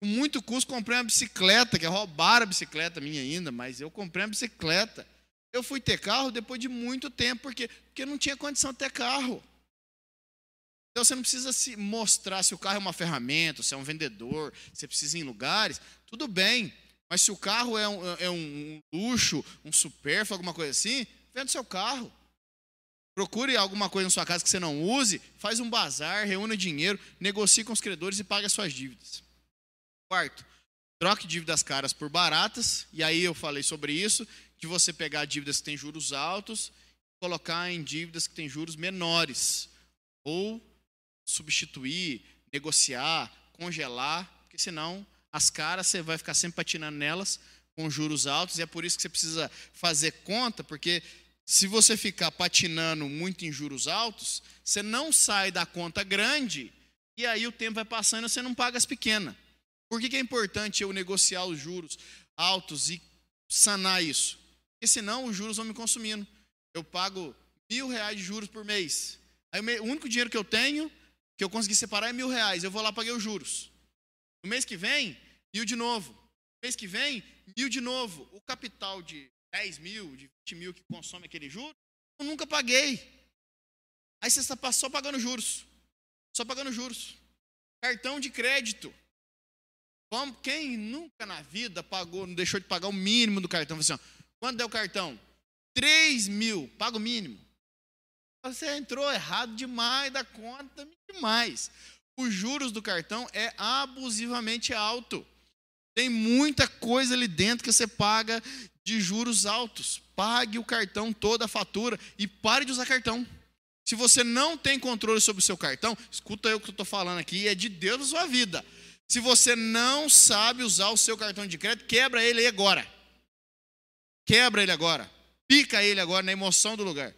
A: Com muito custo, comprei uma bicicleta, que roubaram a bicicleta minha ainda, mas eu comprei uma bicicleta. Eu fui ter carro depois de muito tempo, porque, porque não tinha condição de ter carro. Então você não precisa se mostrar se o carro é uma ferramenta, se é um vendedor, se precisa ir em lugares, tudo bem. Mas se o carro é um, é um luxo, um supérfluo, alguma coisa assim, vende seu carro. Procure alguma coisa na sua casa que você não use, faz um bazar, reúna dinheiro, negocie com os credores e pague as suas dívidas. Quarto, troque dívidas caras por baratas, e aí eu falei sobre isso, de você pegar dívidas que têm juros altos e colocar em dívidas que têm juros menores. Ou substituir, negociar, congelar, porque senão as caras você vai ficar sempre patinando nelas com juros altos, e é por isso que você precisa fazer conta, porque se você ficar patinando muito em juros altos, você não sai da conta grande, e aí o tempo vai passando e você não paga as pequenas. Por que, que é importante eu negociar os juros altos e sanar isso? Porque senão os juros vão me consumindo. Eu pago mil reais de juros por mês. Aí o único dinheiro que eu tenho, que eu consegui separar é mil reais. Eu vou lá paguei os juros. No mês que vem, mil de novo. No mês que vem, mil de novo. O capital de 10 mil, de 20 mil que consome aquele juro, eu nunca paguei. Aí você está só pagando juros. Só pagando juros. Cartão de crédito. Quem nunca na vida pagou, não deixou de pagar o mínimo do cartão? Assim, ó, é o cartão? 3 mil, paga o mínimo. Você entrou errado demais da conta, demais os juros do cartão é abusivamente alto. Tem muita coisa ali dentro que você paga de juros altos. Pague o cartão, toda a fatura e pare de usar cartão. Se você não tem controle sobre o seu cartão, escuta eu que eu estou falando aqui, é de Deus na sua vida. Se você não sabe usar o seu cartão de crédito, quebra ele agora. Quebra ele agora. Pica ele agora na emoção do lugar.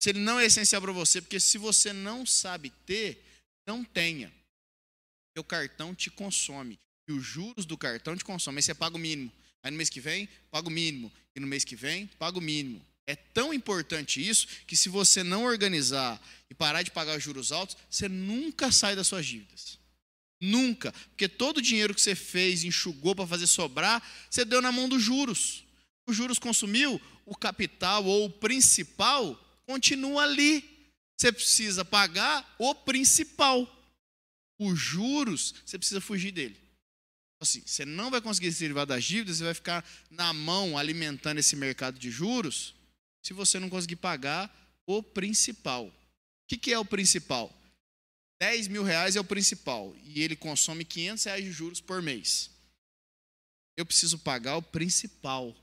A: Se ele não é essencial para você, porque se você não sabe ter, não tenha. O cartão te consome. Os juros do cartão te consomem. Aí você paga o mínimo. Aí no mês que vem, paga o mínimo. E no mês que vem, paga o mínimo. É tão importante isso que se você não organizar e parar de pagar os juros altos, você nunca sai das suas dívidas. Nunca. Porque todo o dinheiro que você fez, enxugou para fazer sobrar, você deu na mão dos juros. Os juros consumiu, o capital ou o principal continua ali. Você precisa pagar o principal. Os juros, você precisa fugir dele. Assim, você não vai conseguir se livrar das dívidas, você vai ficar na mão alimentando esse mercado de juros, se você não conseguir pagar o principal. O que, é o principal? 10 mil reais é o principal e ele consome 500 reais de juros por mês. Eu preciso pagar o principal.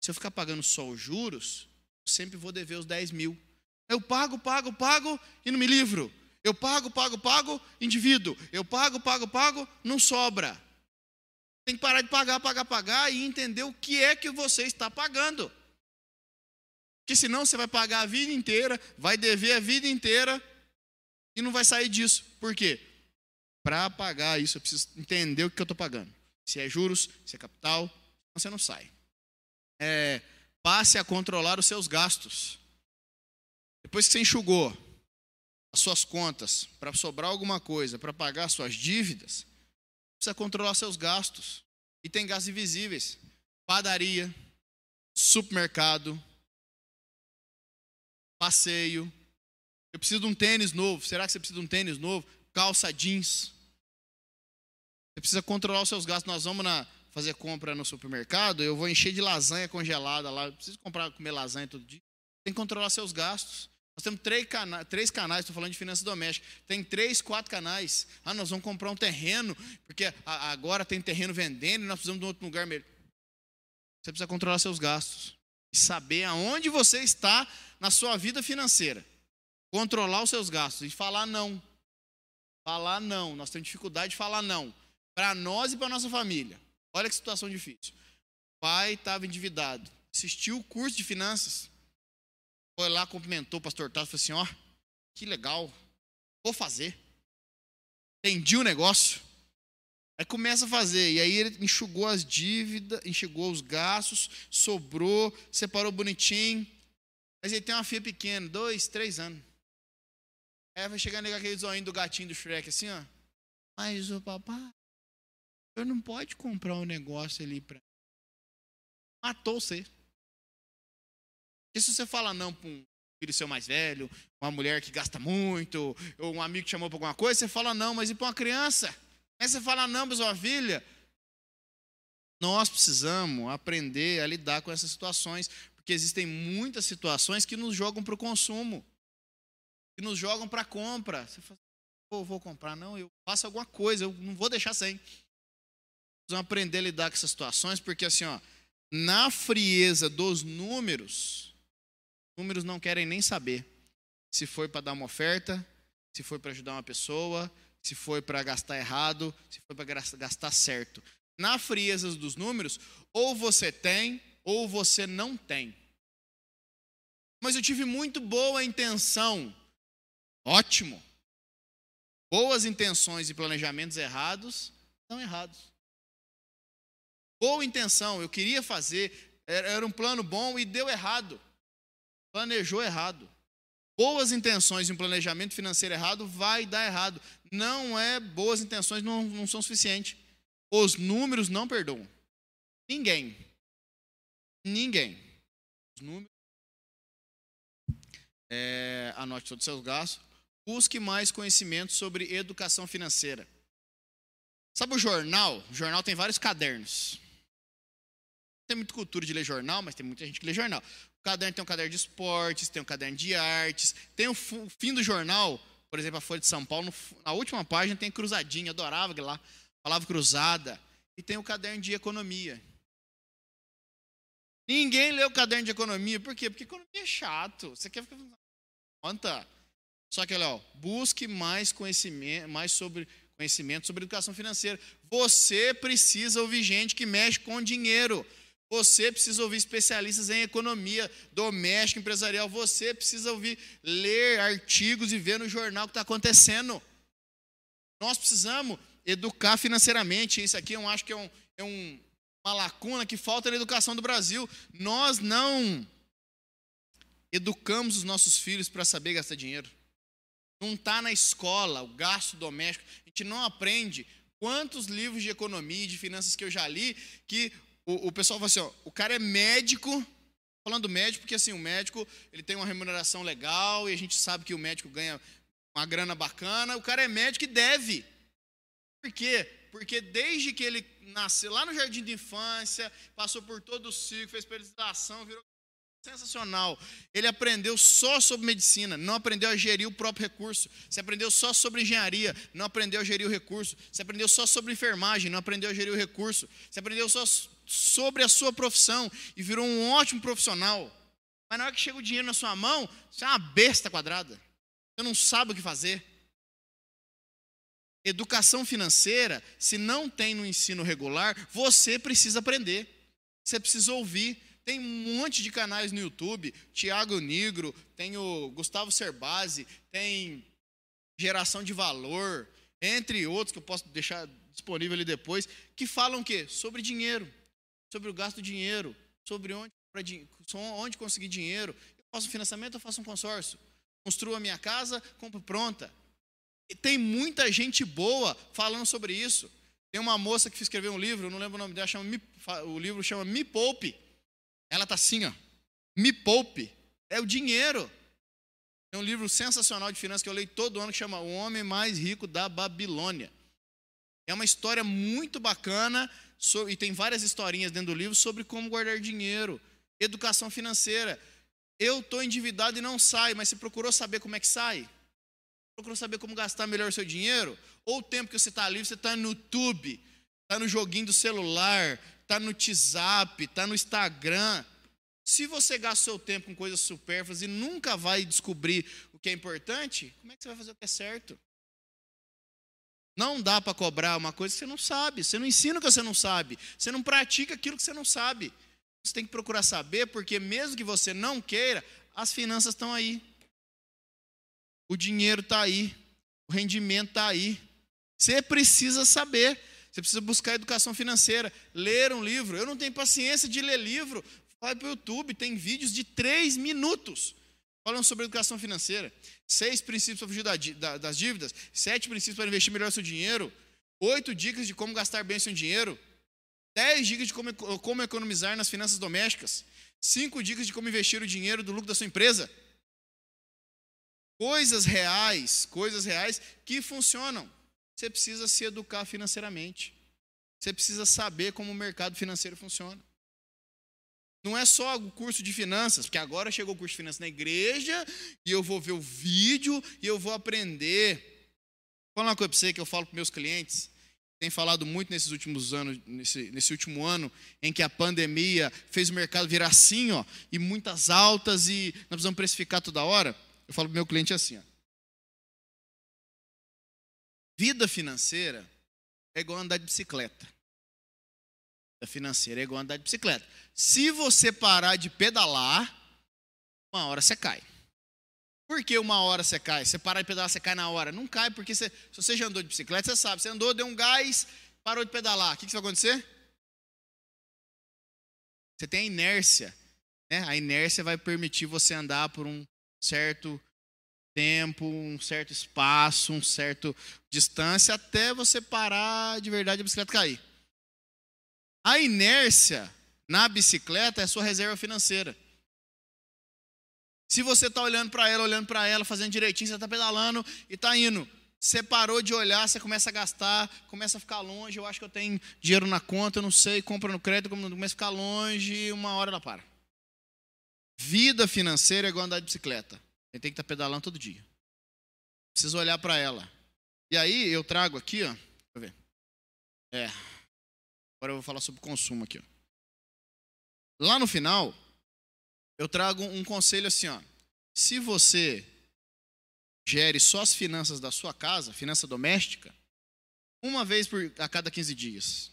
A: Se eu ficar pagando só os juros, eu sempre vou dever os 10 mil. Eu pago, pago, pago e não me livro. Eu pago, pago, pago, indivíduo. Eu pago, pago, pago, não sobra. Tem que parar de pagar, pagar, pagar e entender o que é que você está pagando. Porque senão você vai pagar a vida inteira, vai dever a vida inteira e não vai sair disso. Por quê? Para pagar isso, eu preciso entender o que eu estou pagando. Se é juros, se é capital, você não sai. É, passe a controlar os seus gastos. Depois que você enxugou as suas contas para sobrar alguma coisa, para pagar suas dívidas, precisa controlar seus gastos. E tem gastos invisíveis: padaria, supermercado, passeio. Eu preciso de um tênis novo. Será que você precisa de um tênis novo? Calça jeans. Você precisa controlar os seus gastos. Nós vamos na, fazer compra no supermercado, eu vou encher de lasanha congelada lá. Eu preciso comprar, comer lasanha todo dia. Tem que controlar seus gastos. Nós temos três, cana três canais, estou falando de finanças domésticas. Tem três, quatro canais. Ah, nós vamos comprar um terreno, porque agora tem terreno vendendo e nós precisamos de um outro lugar mesmo. Você precisa controlar seus gastos. E saber aonde você está na sua vida financeira. Controlar os seus gastos e falar não. Falar não. Nós temos dificuldade de falar não. Para nós e para nossa família. Olha que situação difícil. O pai estava endividado. Assistiu o curso de finanças foi lá, cumprimentou o pastor Tato, falou assim: ó, que legal, vou fazer. Entendi o negócio. Aí começa a fazer, e aí ele enxugou as dívidas, enxugou os gastos, sobrou, separou bonitinho. Mas ele tem uma filha pequena, dois, três anos. Aí vai chegar negar aquele zoinho do gatinho do Shrek, assim, ó. Mas o papai, eu não pode comprar um negócio ali para. Matou você. E se você fala não para um filho seu mais velho, uma mulher que gasta muito, ou um amigo que chamou para alguma coisa, você fala não, mas e para uma criança? Aí você fala não para sua filha. Nós precisamos aprender a lidar com essas situações, porque existem muitas situações que nos jogam para o consumo, que nos jogam para a compra. Você fala, vou, vou comprar, não, eu faço alguma coisa, eu não vou deixar sem. Precisamos aprender a lidar com essas situações, porque assim, ó, na frieza dos números, números não querem nem saber se foi para dar uma oferta, se foi para ajudar uma pessoa, se foi para gastar errado, se foi para gastar certo. Na frieza dos números, ou você tem ou você não tem. Mas eu tive muito boa intenção. Ótimo. Boas intenções e planejamentos errados estão errados. Boa intenção, eu queria fazer, era um plano bom e deu errado. Planejou errado. Boas intenções e um planejamento financeiro errado vai dar errado. Não é boas intenções, não, não são suficientes. Os números não perdoam. Ninguém. Ninguém. Os números. É, anote todos os seus gastos. Busque mais conhecimento sobre educação financeira. Sabe o jornal? O jornal tem vários cadernos. Tem muita cultura de ler jornal, mas tem muita gente que lê jornal. Caderno tem um caderno de esportes, tem um caderno de artes, tem o fim do jornal, por exemplo, a Folha de São Paulo, na última página tem cruzadinha, adorava lá, palavra cruzada, e tem o caderno de economia. Ninguém lê o caderno de economia, por quê? Porque economia é chato. Você quer ficar. Conta. Só que, olha, ó, busque mais conhecimento, mais sobre conhecimento sobre educação financeira. Você precisa ouvir gente que mexe com dinheiro. Você precisa ouvir especialistas em economia doméstica, empresarial. Você precisa ouvir, ler artigos e ver no jornal o que está acontecendo. Nós precisamos educar financeiramente. Isso aqui eu acho que é, um, é um, uma lacuna que falta na educação do Brasil. Nós não educamos os nossos filhos para saber gastar dinheiro. Não está na escola o gasto doméstico. A gente não aprende. Quantos livros de economia e de finanças que eu já li que o, o pessoal fala assim, ó, o cara é médico, falando médico, porque assim, o médico ele tem uma remuneração legal e a gente sabe que o médico ganha uma grana bacana, o cara é médico e deve. Por quê? Porque desde que ele nasceu lá no jardim de infância, passou por todo o ciclo, fez periodização, virou sensacional. Ele aprendeu só sobre medicina, não aprendeu a gerir o próprio recurso. Você aprendeu só sobre engenharia, não aprendeu a gerir o recurso. Você aprendeu só sobre enfermagem, não aprendeu a gerir o recurso. Você aprendeu só sobre a sua profissão e virou um ótimo profissional. Mas na hora que chega o dinheiro na sua mão, você é uma besta quadrada. Você não sabe o que fazer. Educação financeira, se não tem no ensino regular, você precisa aprender. Você precisa ouvir. Tem um monte de canais no YouTube, Tiago Negro, tem o Gustavo Cerbasi, tem Geração de Valor, entre outros que eu posso deixar disponível ali depois, que falam o quê? Sobre dinheiro sobre o gasto do dinheiro, sobre onde, onde conseguir dinheiro. Eu faço um financiamento, eu faço um consórcio. Construo a minha casa, compro pronta. E tem muita gente boa falando sobre isso. Tem uma moça que escreveu um livro, não lembro o nome dela, chama o livro chama Me Poupe. Ela está assim, ó. Me Poupe. É o dinheiro. Tem um livro sensacional de finanças que eu leio todo ano que chama O Homem Mais Rico da Babilônia. É uma história muito bacana e tem várias historinhas dentro do livro sobre como guardar dinheiro, educação financeira. Eu estou endividado e não saio, mas você procurou saber como é que sai? Procurou saber como gastar melhor o seu dinheiro? Ou o tempo que você está livre, você está no YouTube, está no joguinho do celular, está no WhatsApp, está no Instagram. Se você gasta seu tempo com coisas supérfluas e nunca vai descobrir o que é importante, como é que você vai fazer o que é certo? Não dá para cobrar uma coisa que você não sabe. Você não ensina o que você não sabe. Você não pratica aquilo que você não sabe. Você tem que procurar saber, porque mesmo que você não queira, as finanças estão aí. O dinheiro está aí. O rendimento está aí. Você precisa saber. Você precisa buscar educação financeira, ler um livro. Eu não tenho paciência de ler livro. Vai para o YouTube, tem vídeos de três minutos falando sobre educação financeira. Seis princípios para fugir das dívidas, sete princípios para investir melhor seu dinheiro. oito dicas de como gastar bem seu dinheiro, dez dicas de como, como economizar nas finanças domésticas, cinco dicas de como investir o dinheiro do lucro da sua empresa. Coisas reais, coisas reais que funcionam. Você precisa se educar financeiramente. Você precisa saber como o mercado financeiro funciona. Não é só o curso de finanças, porque agora chegou o curso de finanças na igreja e eu vou ver o vídeo e eu vou aprender. Vou falar uma coisa para você que eu falo para meus clientes. Tem falado muito nesses últimos anos, nesse, nesse último ano, em que a pandemia fez o mercado virar assim, ó, e muitas altas, e nós precisamos precificar toda hora. Eu falo para meu cliente assim, ó. Vida financeira é igual andar de bicicleta. Financeira é igual andar de bicicleta. Se você parar de pedalar, uma hora você cai. Por que uma hora você cai? Você parar de pedalar, você cai na hora. Não cai, porque você, se você já andou de bicicleta, você sabe. Você andou, deu um gás, parou de pedalar. O que, que vai acontecer? Você tem a inércia. Né? A inércia vai permitir você andar por um certo tempo, um certo espaço, um certo distância, até você parar de verdade a bicicleta cair. A inércia na bicicleta é sua reserva financeira. Se você está olhando para ela, olhando para ela, fazendo direitinho, você está pedalando e está indo. Você parou de olhar, você começa a gastar, começa a ficar longe. Eu acho que eu tenho dinheiro na conta, eu não sei, compra no crédito, começa a ficar longe, uma hora ela para. Vida financeira é igual andar de bicicleta. Tem que estar tá pedalando todo dia. Precisa olhar para ela. E aí eu trago aqui, ó. Deixa eu ver. É. Agora eu vou falar sobre consumo aqui, ó. Lá no final, eu trago um conselho assim, ó. Se você gere só as finanças da sua casa, finança doméstica, uma vez por, a cada 15 dias.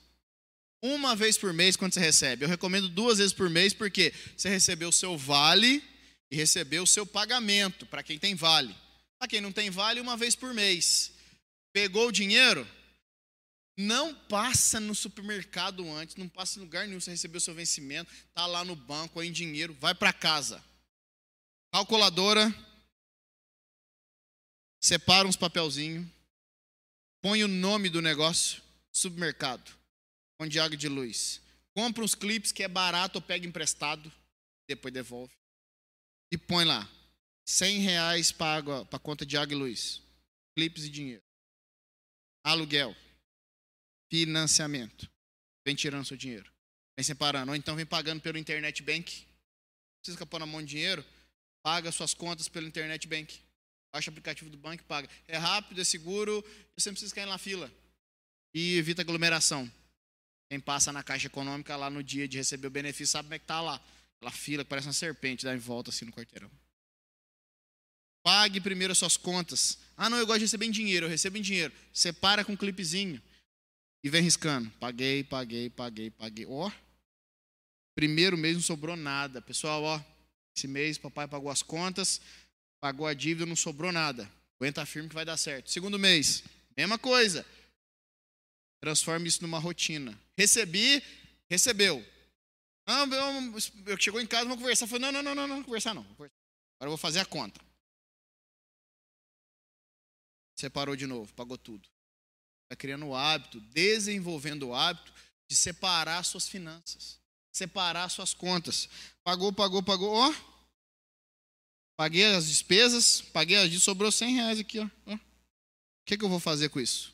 A: Uma vez por mês quando você recebe. Eu recomendo duas vezes por mês porque você recebeu o seu vale e recebeu o seu pagamento para quem tem vale. Para quem não tem vale, uma vez por mês. Pegou o dinheiro? Não passa no supermercado antes, não passa em lugar nenhum. Você recebeu seu vencimento, está lá no banco, aí em dinheiro, vai para casa. Calculadora, separa uns papelzinhos, põe o nome do negócio, supermercado, com água de luz. Compra uns clipes que é barato ou pega emprestado, depois devolve. E põe lá, 100 reais para conta de água e luz. Clipes e dinheiro. Aluguel financiamento. Vem tirando seu dinheiro. Vem separando. Ou então vem pagando pelo internet bank. Precisa ficar na mão de dinheiro. Paga suas contas pelo internet bank. Baixa o aplicativo do banco e paga. É rápido, é seguro. Você não precisa cair na fila. E evita aglomeração. Quem passa na caixa econômica lá no dia de receber o benefício sabe como é que tá lá. Aquela fila que parece uma serpente, dá em volta assim no quarteirão. Pague primeiro as suas contas. Ah, não, eu gosto de receber em dinheiro. Eu recebo em dinheiro. Separa com um clipezinho. E vem riscando. Paguei, paguei, paguei, paguei. Ó. Primeiro mês não sobrou nada. Pessoal, ó. Esse mês papai pagou as contas, pagou a dívida, não sobrou nada. Aguenta firme que vai dar certo. Segundo mês, mesma coisa. Transforme isso numa rotina. Recebi, recebeu. Não, eu, eu chegou em casa, vamos conversar. Falei, não, não, não, não, não, conversar não. Agora eu vou fazer a conta. Separou de novo, pagou tudo. Está criando o hábito, desenvolvendo o hábito de separar suas finanças, separar suas contas. Pagou, pagou, pagou, ó. Paguei as despesas, paguei as sobrou 100 reais aqui, ó. ó. O que, que eu vou fazer com isso?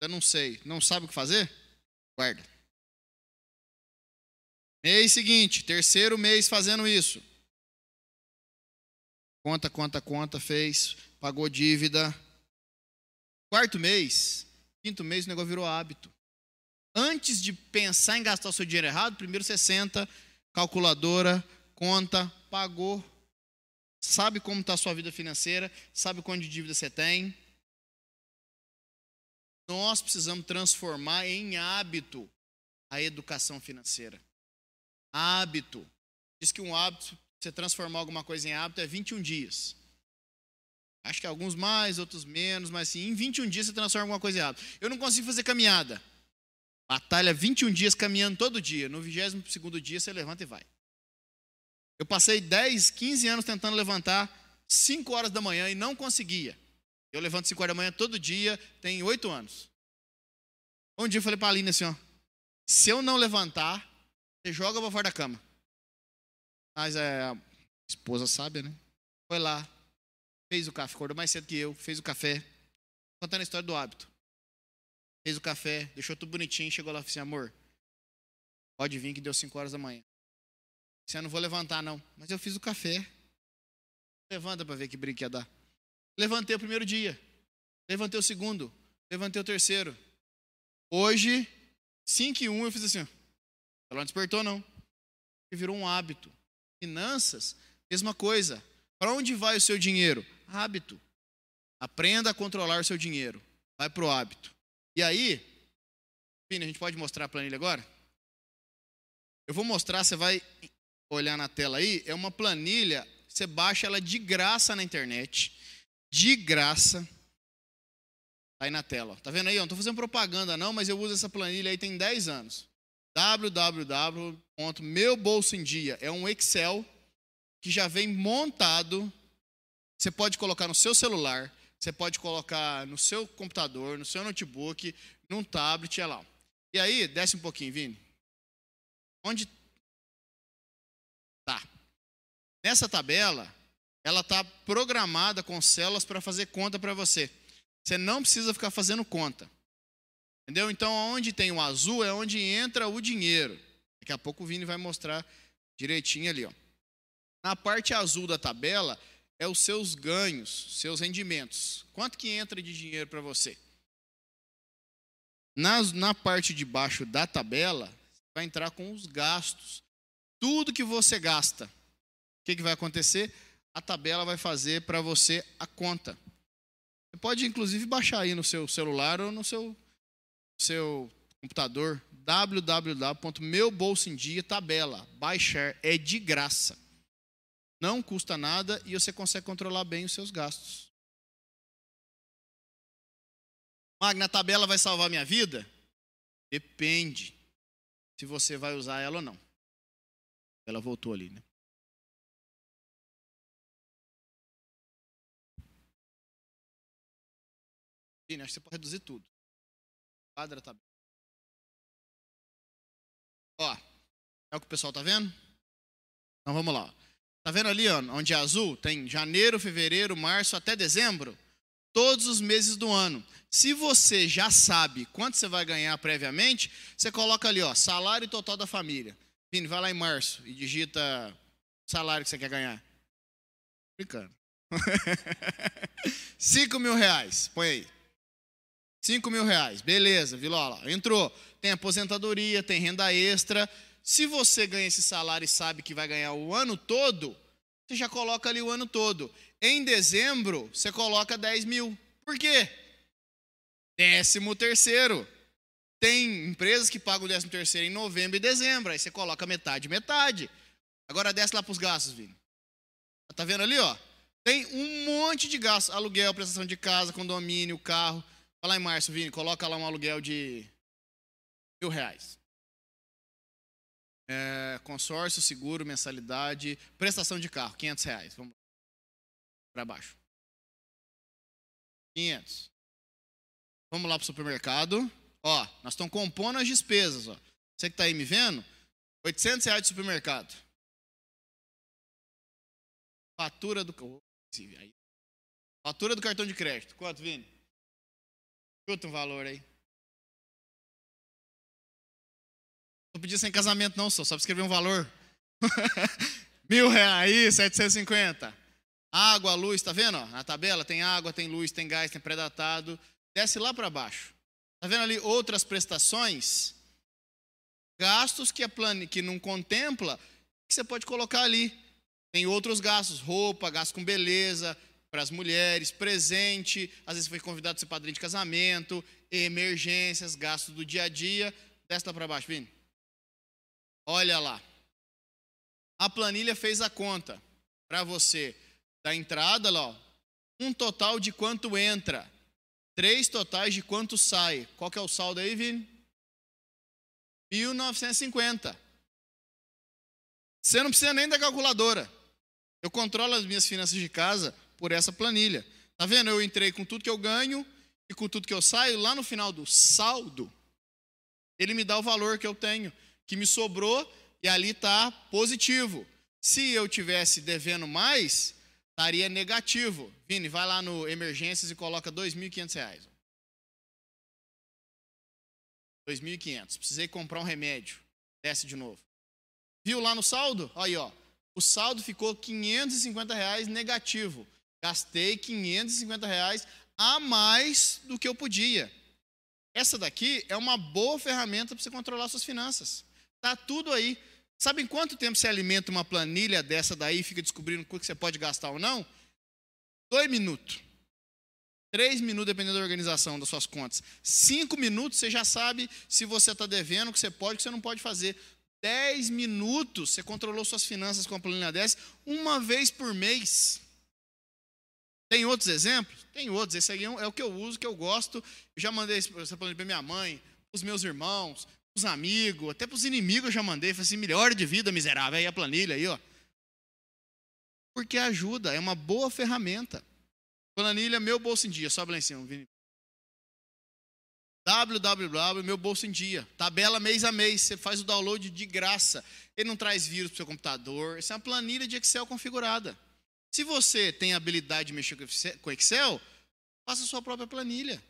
A: Eu não sei. Não sabe o que fazer? Guarda. Mês seguinte, terceiro mês fazendo isso. Conta, conta, conta, fez, pagou dívida, Quarto mês, quinto mês, o negócio virou hábito. Antes de pensar em gastar o seu dinheiro errado, primeiro você senta, calculadora, conta, pagou, sabe como está a sua vida financeira, sabe quanto de dívida você tem. Nós precisamos transformar em hábito a educação financeira. Hábito. Diz que um hábito, você transformar alguma coisa em hábito, é 21 dias. Acho que alguns mais, outros menos, mas assim, em 21 dias você transforma alguma coisa errada. Eu não consigo fazer caminhada. Batalha 21 dias caminhando todo dia. No 22 dia você levanta e vai. Eu passei 10, 15 anos tentando levantar 5 horas da manhã e não conseguia. Eu levanto 5 horas da manhã todo dia, tem 8 anos. Um dia eu falei pra Aline assim, ó. Se eu não levantar, você joga pra fora da cama. Mas é, a esposa sabe, né? Foi lá, fez o café, acordou mais cedo que eu, fez o café. Contando a história do hábito. Fez o café, deixou tudo bonitinho, chegou lá e falou assim, amor, pode vir que deu 5 horas da manhã. Se eu não vou levantar, não. Mas eu fiz o café. Levanta para ver que brinco ia dar. Levantei o primeiro dia. Levantei o segundo. Levantei o terceiro. Hoje, 5 e 1, eu fiz assim. Ela não despertou, não. E virou um hábito. Finanças, mesma coisa. Para onde vai o seu dinheiro? Hábito. Aprenda a controlar seu dinheiro. Vai para o hábito. E aí, Vini, a gente pode mostrar a planilha agora? Eu vou mostrar, você vai olhar na tela aí, é uma planilha, você baixa ela de graça na internet, de graça. Aí na tela. Tá vendo aí? Eu não tô fazendo propaganda não, mas eu uso essa planilha aí tem 10 anos. www.meubolsoemdia é um Excel que já vem montado. Você pode colocar no seu celular, você pode colocar no seu computador, no seu notebook, num tablet, olha lá. E aí, desce um pouquinho, Vini. Onde tá? Nessa tabela, ela está programada com células para fazer conta para você. Você não precisa ficar fazendo conta. Entendeu? Então, onde tem o azul é onde entra o dinheiro. Daqui a pouco o Vini vai mostrar direitinho ali. Ó. Na parte azul da tabela é os seus ganhos, seus rendimentos. Quanto que entra de dinheiro para você? Na, na parte de baixo da tabela, vai entrar com os gastos. Tudo que você gasta. O que, que vai acontecer? A tabela vai fazer para você a conta. Você pode, inclusive, baixar aí no seu celular ou no seu, seu computador www.meubolsoemdia tabela. Baixar é de graça. Não custa nada e você consegue controlar bem os seus gastos. Magna, a tabela vai salvar minha vida? Depende se você vai usar ela ou não. Ela voltou ali, né? Acho que você pode reduzir tudo. Quadra tabela. Ó, é o que o pessoal tá vendo? Então vamos lá. Tá vendo ali, ó, onde é azul? Tem janeiro, fevereiro, março até dezembro. Todos os meses do ano. Se você já sabe quanto você vai ganhar previamente, você coloca ali, ó, salário total da família. Vini, vai lá em março e digita salário que você quer ganhar. Brincando. 5 mil reais, põe aí. 5 mil reais, beleza, Vilola, entrou. Tem aposentadoria, tem renda extra. Se você ganha esse salário e sabe que vai ganhar o ano todo, você já coloca ali o ano todo. Em dezembro, você coloca 10 mil. Por quê? Décimo terceiro. Tem empresas que pagam o décimo terceiro em novembro e dezembro. Aí você coloca metade, metade. Agora desce lá para os gastos, Vini. Tá vendo ali, ó? Tem um monte de gastos. Aluguel, prestação de casa, condomínio, carro. Lá em março, Vini, coloca lá um aluguel de mil reais. É, consórcio, seguro, mensalidade, prestação de carro, 500 reais. Vamos para baixo. 500. Vamos lá para o supermercado. Ó, nós estamos compondo as despesas. Ó. Você que está aí me vendo, 800 reais de supermercado. Fatura do... Fatura do cartão de crédito. Quanto, Vini? Chuta um valor aí. Não pedi sem casamento, não, só. Só para escrever um valor. Mil reais, 750. Água, luz, tá vendo? Na tabela tem água, tem luz, tem gás, tem pré-datado. Desce lá para baixo. Tá vendo ali outras prestações? Gastos que, a plane... que não contempla, que você pode colocar ali. Tem outros gastos, roupa, gasto com beleza, para as mulheres, presente, às vezes foi convidado a ser padrinho de casamento, emergências, gastos do dia a dia. Desce lá para baixo, Vini. Olha lá. A planilha fez a conta para você da entrada, lá, ó, um total de quanto entra, três totais de quanto sai. Qual que é o saldo aí, Vini? 1950. Você não precisa nem da calculadora. Eu controlo as minhas finanças de casa por essa planilha. Tá vendo? Eu entrei com tudo que eu ganho e com tudo que eu saio, lá no final do saldo, ele me dá o valor que eu tenho, que me sobrou e ali está positivo. Se eu tivesse devendo mais, estaria negativo. Vini, vai lá no emergências e coloca R$ 2.500. 2.500. Precisei comprar um remédio. Desce de novo. Viu lá no saldo? Aí, ó. O saldo ficou 550 reais negativo. Gastei 550 reais a mais do que eu podia. Essa daqui é uma boa ferramenta para você controlar suas finanças. Tá tudo aí. Sabe em quanto tempo você alimenta uma planilha dessa daí e fica descobrindo o que você pode gastar ou não? Dois minutos. Três minutos, dependendo da organização das suas contas. Cinco minutos, você já sabe se você está devendo, o que você pode, o que você não pode fazer. Dez minutos, você controlou suas finanças com a planilha dessa, uma vez por mês. Tem outros exemplos? Tem outros. Esse aí é o que eu uso, que eu gosto. Eu já mandei essa planilha para minha mãe, os meus irmãos, os amigos, até para os inimigos eu já mandei. Falei assim, melhor de vida, miserável. Aí a planilha aí, ó. Porque ajuda, é uma boa ferramenta. Planilha Meu Bolso em Dia, sobe lá em cima, Vini. www, meu bolso em dia. Tabela mês a mês, você faz o download de graça. Ele não traz vírus para o seu computador. Isso é uma planilha de Excel configurada. Se você tem habilidade de mexer com Excel, faça a sua própria planilha.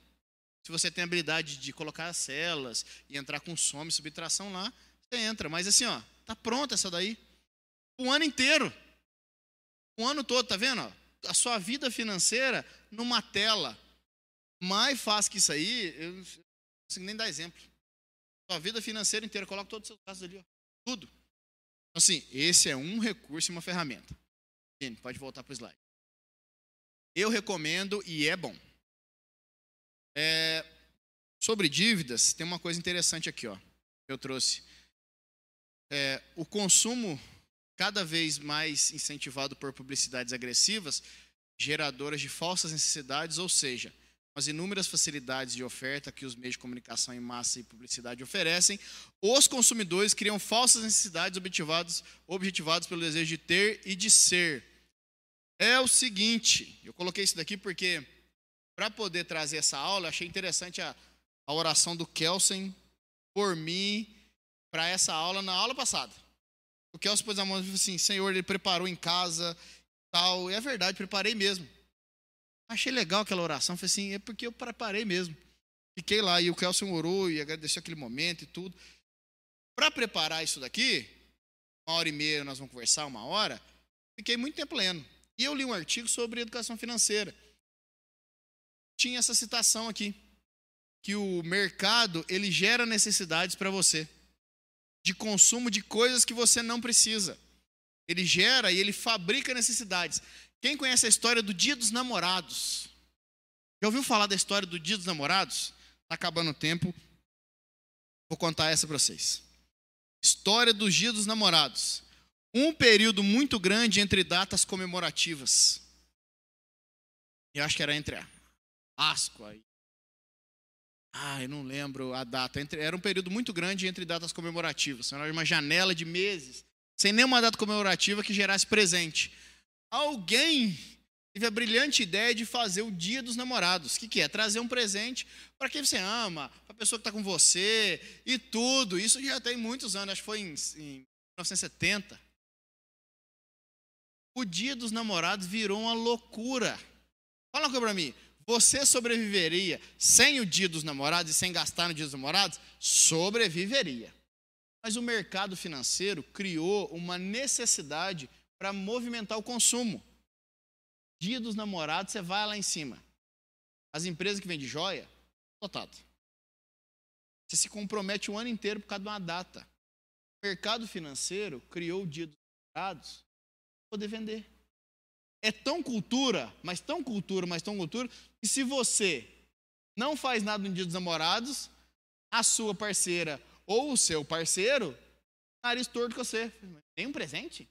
A: Se você tem habilidade de colocar as células e entrar com soma e subtração lá, você entra. Mas assim, ó, tá pronta essa daí. O ano inteiro. O ano todo, tá vendo? a sua vida financeira numa tela. Mais fácil que isso aí, eu não consigo nem dar exemplo. Sua vida financeira inteira, coloca todos os seus gastos ali, ó, tudo. Então, assim, esse é um recurso e uma ferramenta. Pode voltar para o slide. Eu recomendo e é bom. É, sobre dívidas, tem uma coisa interessante aqui, ó. Que eu trouxe. É, o consumo cada vez mais incentivado por publicidades agressivas, geradoras de falsas necessidades, ou seja, as inúmeras facilidades de oferta que os meios de comunicação em massa e publicidade oferecem, os consumidores criam falsas necessidades objetivadas, objetivadas pelo desejo de ter e de ser. É o seguinte, eu coloquei isso daqui porque, para poder trazer essa aula, achei interessante a, a oração do Kelsen por mim para essa aula na aula passada. O Kelso pôs a mão e falou assim: Senhor, ele preparou em casa, tal. E é verdade, preparei mesmo. Achei legal aquela oração. Falei assim: é porque eu preparei mesmo. Fiquei lá e o Kelson orou e agradeceu aquele momento e tudo. Para preparar isso daqui, uma hora e meia nós vamos conversar, uma hora, fiquei muito tempo lendo. E eu li um artigo sobre educação financeira. Tinha essa citação aqui, que o mercado ele gera necessidades para você de consumo de coisas que você não precisa. Ele gera e ele fabrica necessidades. Quem conhece a história do Dia dos Namorados? Já ouviu falar da história do Dia dos Namorados? Está acabando o tempo. Vou contar essa para vocês. História do Dia dos Namorados. Um período muito grande entre datas comemorativas. Eu acho que era entre a Páscoa ah, eu não lembro a data. Era um período muito grande entre datas comemorativas. Era uma janela de meses, sem nenhuma data comemorativa que gerasse presente. Alguém teve a brilhante ideia de fazer o Dia dos Namorados. O que, que é? Trazer um presente para quem você ama, para a pessoa que está com você e tudo. Isso já tem muitos anos, acho que foi em, em 1970. O Dia dos Namorados virou uma loucura. Fala uma coisa para mim. Você sobreviveria sem o dia dos namorados e sem gastar no dia dos namorados? Sobreviveria. Mas o mercado financeiro criou uma necessidade para movimentar o consumo. Dia dos namorados, você vai lá em cima. As empresas que vendem joia, lotado. Você se compromete o ano inteiro por causa de uma data. O mercado financeiro criou o dia dos namorados para poder vender. É tão cultura, mas tão cultura, mas tão cultura, e se você não faz nada no dia dos namorados, a sua parceira ou o seu parceiro, nariz torto com você. Tem um presente?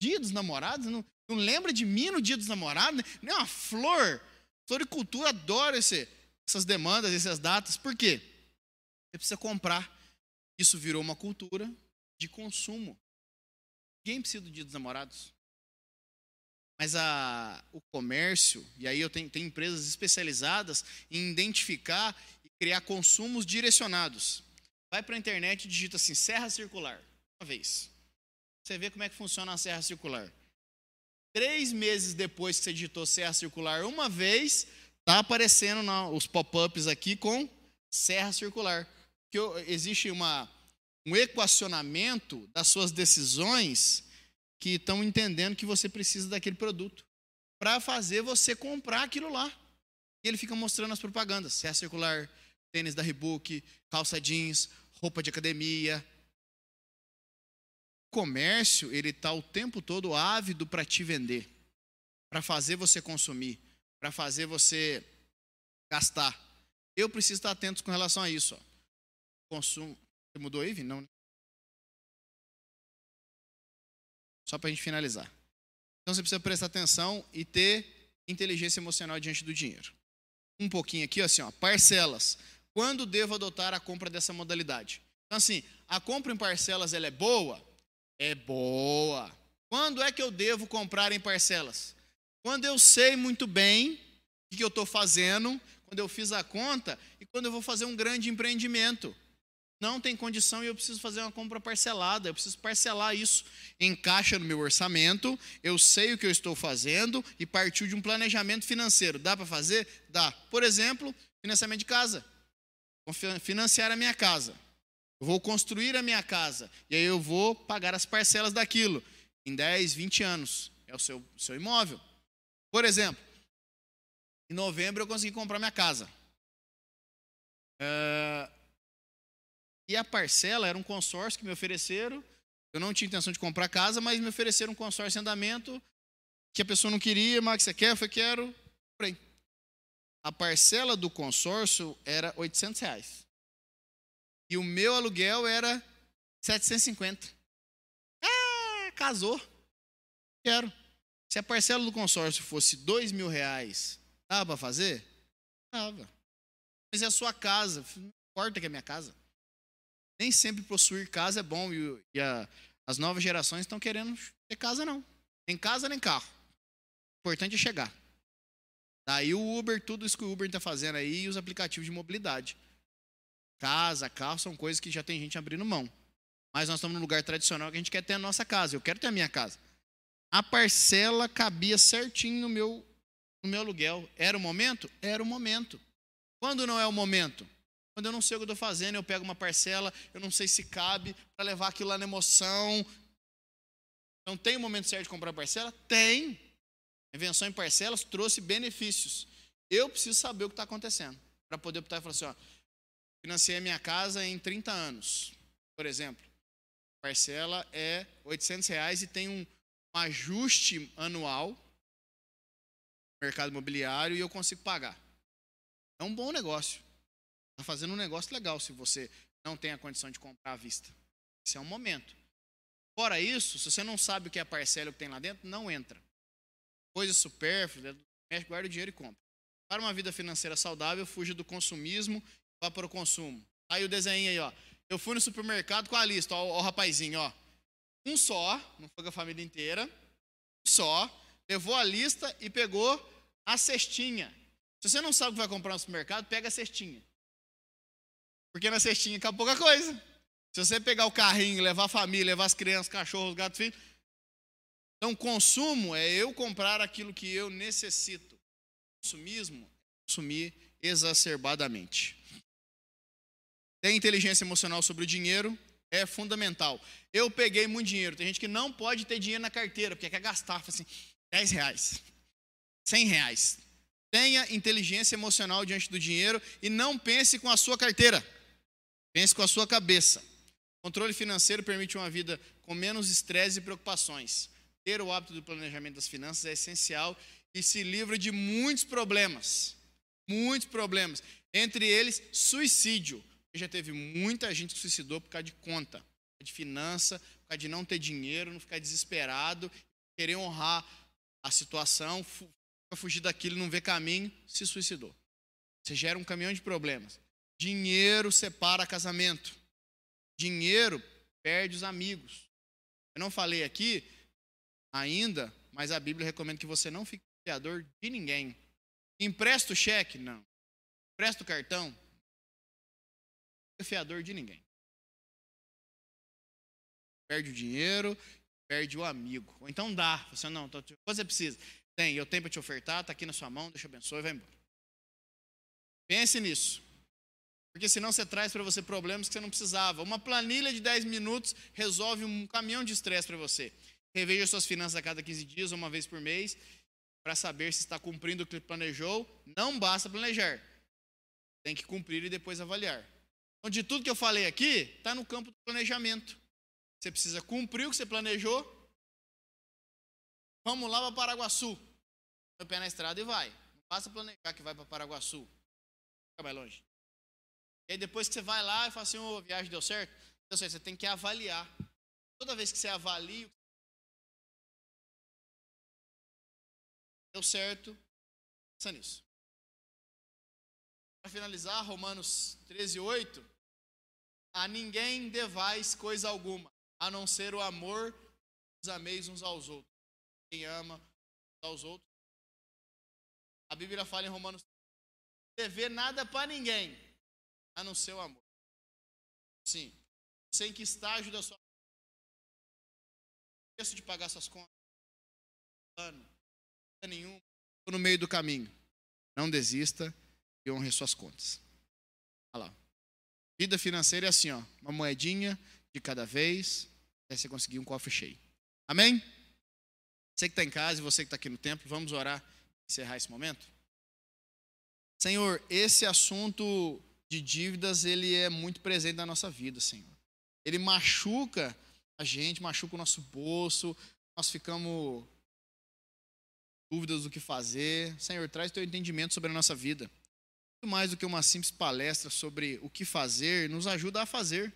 A: Dia dos namorados? Não, não lembra de mim no dia dos namorados? Nem uma flor. Floricultura adora esse, essas demandas, essas datas. Por quê? Você precisa comprar. Isso virou uma cultura de consumo. Ninguém precisa do dia dos namorados. Mas a, o comércio, e aí eu tenho, tenho empresas especializadas em identificar e criar consumos direcionados. Vai para a internet e digita assim, serra circular, uma vez. Você vê como é que funciona a serra circular. Três meses depois que você digitou serra circular uma vez, tá aparecendo na, os pop-ups aqui com serra circular. Que existe uma, um equacionamento das suas decisões que estão entendendo que você precisa daquele produto para fazer você comprar aquilo lá. E ele fica mostrando as propagandas: serra circular, tênis da Reebok, calça jeans, roupa de academia. O comércio, ele está o tempo todo ávido para te vender, para fazer você consumir, para fazer você gastar. Eu preciso estar atento com relação a isso. Ó. Consumo. Você mudou aí, Vini? Não. Só para a gente finalizar. Então você precisa prestar atenção e ter inteligência emocional diante do dinheiro. Um pouquinho aqui, assim, ó, parcelas. Quando devo adotar a compra dessa modalidade? Então, assim, a compra em parcelas ela é boa? É boa. Quando é que eu devo comprar em parcelas? Quando eu sei muito bem o que eu estou fazendo, quando eu fiz a conta e quando eu vou fazer um grande empreendimento. Não tem condição e eu preciso fazer uma compra parcelada, eu preciso parcelar isso. Encaixa no meu orçamento, eu sei o que eu estou fazendo e partiu de um planejamento financeiro. Dá para fazer? Dá. Por exemplo, financiamento de casa. Vou financiar a minha casa. Eu vou construir a minha casa. E aí eu vou pagar as parcelas daquilo. Em 10, 20 anos. É o seu, seu imóvel. Por exemplo, em novembro eu consegui comprar minha casa. Uh, e a parcela era um consórcio que me ofereceram. Eu não tinha intenção de comprar casa, mas me ofereceram um consórcio em andamento que a pessoa não queria, mas você quer? Falei, quero. Comprei. A parcela do consórcio era 800 reais. E o meu aluguel era 750. Ah, casou. Quero. Se a parcela do consórcio fosse 2 mil reais, dava para fazer? Dava. Mas é a sua casa. Não importa que é minha casa. Nem sempre possuir casa é bom e, e a, as novas gerações estão querendo ter casa, não. Nem casa, nem carro. O importante é chegar. Daí o Uber, tudo isso que o Uber está fazendo aí e os aplicativos de mobilidade. Casa, carro são coisas que já tem gente abrindo mão. Mas nós estamos num lugar tradicional que a gente quer ter a nossa casa. Eu quero ter a minha casa. A parcela cabia certinho no meu, no meu aluguel. Era o momento? Era o momento. Quando não é o momento? Quando eu não sei o que eu estou fazendo, eu pego uma parcela, eu não sei se cabe, para levar aquilo lá na emoção. Então, tem o momento certo de comprar parcela? Tem. A invenção em parcelas trouxe benefícios. Eu preciso saber o que está acontecendo, para poder optar e falar assim: ó, financiei a minha casa em 30 anos, por exemplo. A parcela é 800 reais e tem um, um ajuste anual no mercado imobiliário e eu consigo pagar. É um bom negócio. Está fazendo um negócio legal se você não tem a condição de comprar à vista. Esse é um momento. Fora isso, se você não sabe o que é a parcela que tem lá dentro, não entra. Coisas supérfluas, mexe, guarda o dinheiro e compra. Para uma vida financeira saudável, fuja do consumismo e vá para o consumo. Aí o desenho aí, ó. Eu fui no supermercado com a lista, ó o rapazinho, ó. Um só, não foi com a família inteira, um só, levou a lista e pegou a cestinha. Se você não sabe o que vai comprar no supermercado, pega a cestinha. Porque na cestinha cabe pouca coisa. Se você pegar o carrinho, levar a família, levar as crianças, cachorros, gatos, filhos. Então, consumo é eu comprar aquilo que eu necessito. Consumismo é consumir exacerbadamente. Ter inteligência emocional sobre o dinheiro é fundamental. Eu peguei muito dinheiro. Tem gente que não pode ter dinheiro na carteira, porque quer gastar. Fala assim, 10 reais, 100 reais. Tenha inteligência emocional diante do dinheiro e não pense com a sua carteira. Pense com a sua cabeça. Controle financeiro permite uma vida com menos estresse e preocupações. Ter o hábito do planejamento das finanças é essencial e se livra de muitos problemas. Muitos problemas. Entre eles, suicídio. Já teve muita gente que suicidou por causa de conta, por causa de finança, por causa de não ter dinheiro, não ficar desesperado, querer honrar a situação, fugir daquilo, não ver caminho, se suicidou. Você gera um caminhão de problemas. Dinheiro separa casamento. Dinheiro perde os amigos. Eu não falei aqui ainda, mas a Bíblia recomenda que você não fique fiador de ninguém. Empresta o cheque? Não. Empresta o cartão? Não fiador de ninguém. Perde o dinheiro, perde o amigo. Ou então dá. Você não, você precisa. Tem, eu tenho para te ofertar, está aqui na sua mão, deixa eu abençoe e vai embora. Pense nisso. Porque senão você traz para você problemas que você não precisava. Uma planilha de 10 minutos resolve um caminhão de estresse para você. Reveja suas finanças a cada 15 dias, uma vez por mês, para saber se está cumprindo o que planejou. Não basta planejar. Tem que cumprir e depois avaliar. Então, de tudo que eu falei aqui, está no campo do planejamento. Você precisa cumprir o que você planejou. Vamos lá para Paraguaçu. O pé na estrada e vai. Não basta planejar que vai para Paraguaçu. Fica mais longe. E aí depois que você vai lá e fala assim, oh, viagem deu certo. Deu certo, você tem que avaliar. Toda vez que você avalia deu certo, pensa nisso. Para finalizar, Romanos 13, 8. A ninguém devais coisa alguma, a não ser o amor os ameis uns aos outros. Quem ama uns aos outros. A Bíblia fala em Romanos dever nada para ninguém, a não ser o amor. Sim. Sem que estágio da sua preço de pagar suas contas, plano, nenhum, no meio do caminho. Não desista e honre suas contas. Olha lá. Vida financeira é assim, ó, uma moedinha de cada vez, até você conseguir um cofre cheio. Amém? Você que está em casa e você que está aqui no templo, vamos orar e encerrar esse momento? Senhor, esse assunto de dívidas, ele é muito presente na nossa vida, Senhor. Ele machuca a gente, machuca o nosso bolso, nós ficamos dúvidas do que fazer. Senhor, traz teu entendimento sobre a nossa vida. Muito mais do que uma simples palestra sobre o que fazer, nos ajuda a fazer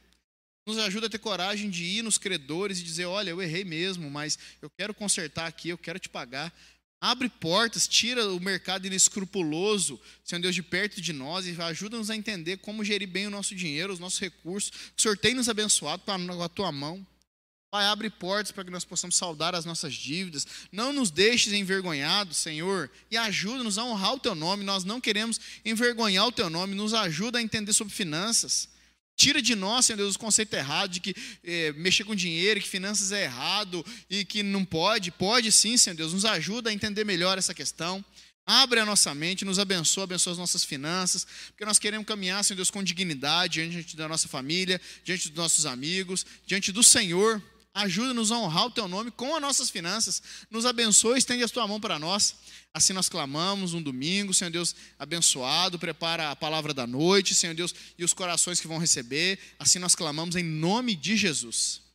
A: nos ajuda a ter coragem de ir nos credores e dizer: olha, eu errei mesmo, mas eu quero consertar aqui, eu quero te pagar. Abre portas, tira o mercado inescrupuloso, Senhor Deus, de perto de nós e ajuda-nos a entender como gerir bem o nosso dinheiro, os nossos recursos. O Senhor tem nos abençoado com a tua mão. Pai, abre portas para que nós possamos saldar as nossas dívidas. Não nos deixes envergonhados, Senhor, e ajuda-nos a honrar o teu nome. Nós não queremos envergonhar o teu nome. Nos ajuda a entender sobre finanças. Tira de nós, Senhor Deus, o conceito errado de que é, mexer com dinheiro, que finanças é errado e que não pode. Pode sim, Senhor Deus. Nos ajuda a entender melhor essa questão. Abre a nossa mente, nos abençoa, abençoa as nossas finanças, porque nós queremos caminhar, Senhor Deus, com dignidade diante da nossa família, diante dos nossos amigos, diante do Senhor. Ajuda-nos a honrar o teu nome com as nossas finanças. Nos abençoe, estende a tua mão para nós. Assim nós clamamos um domingo, Senhor Deus abençoado, prepara a palavra da noite, Senhor Deus, e os corações que vão receber. Assim nós clamamos em nome de Jesus.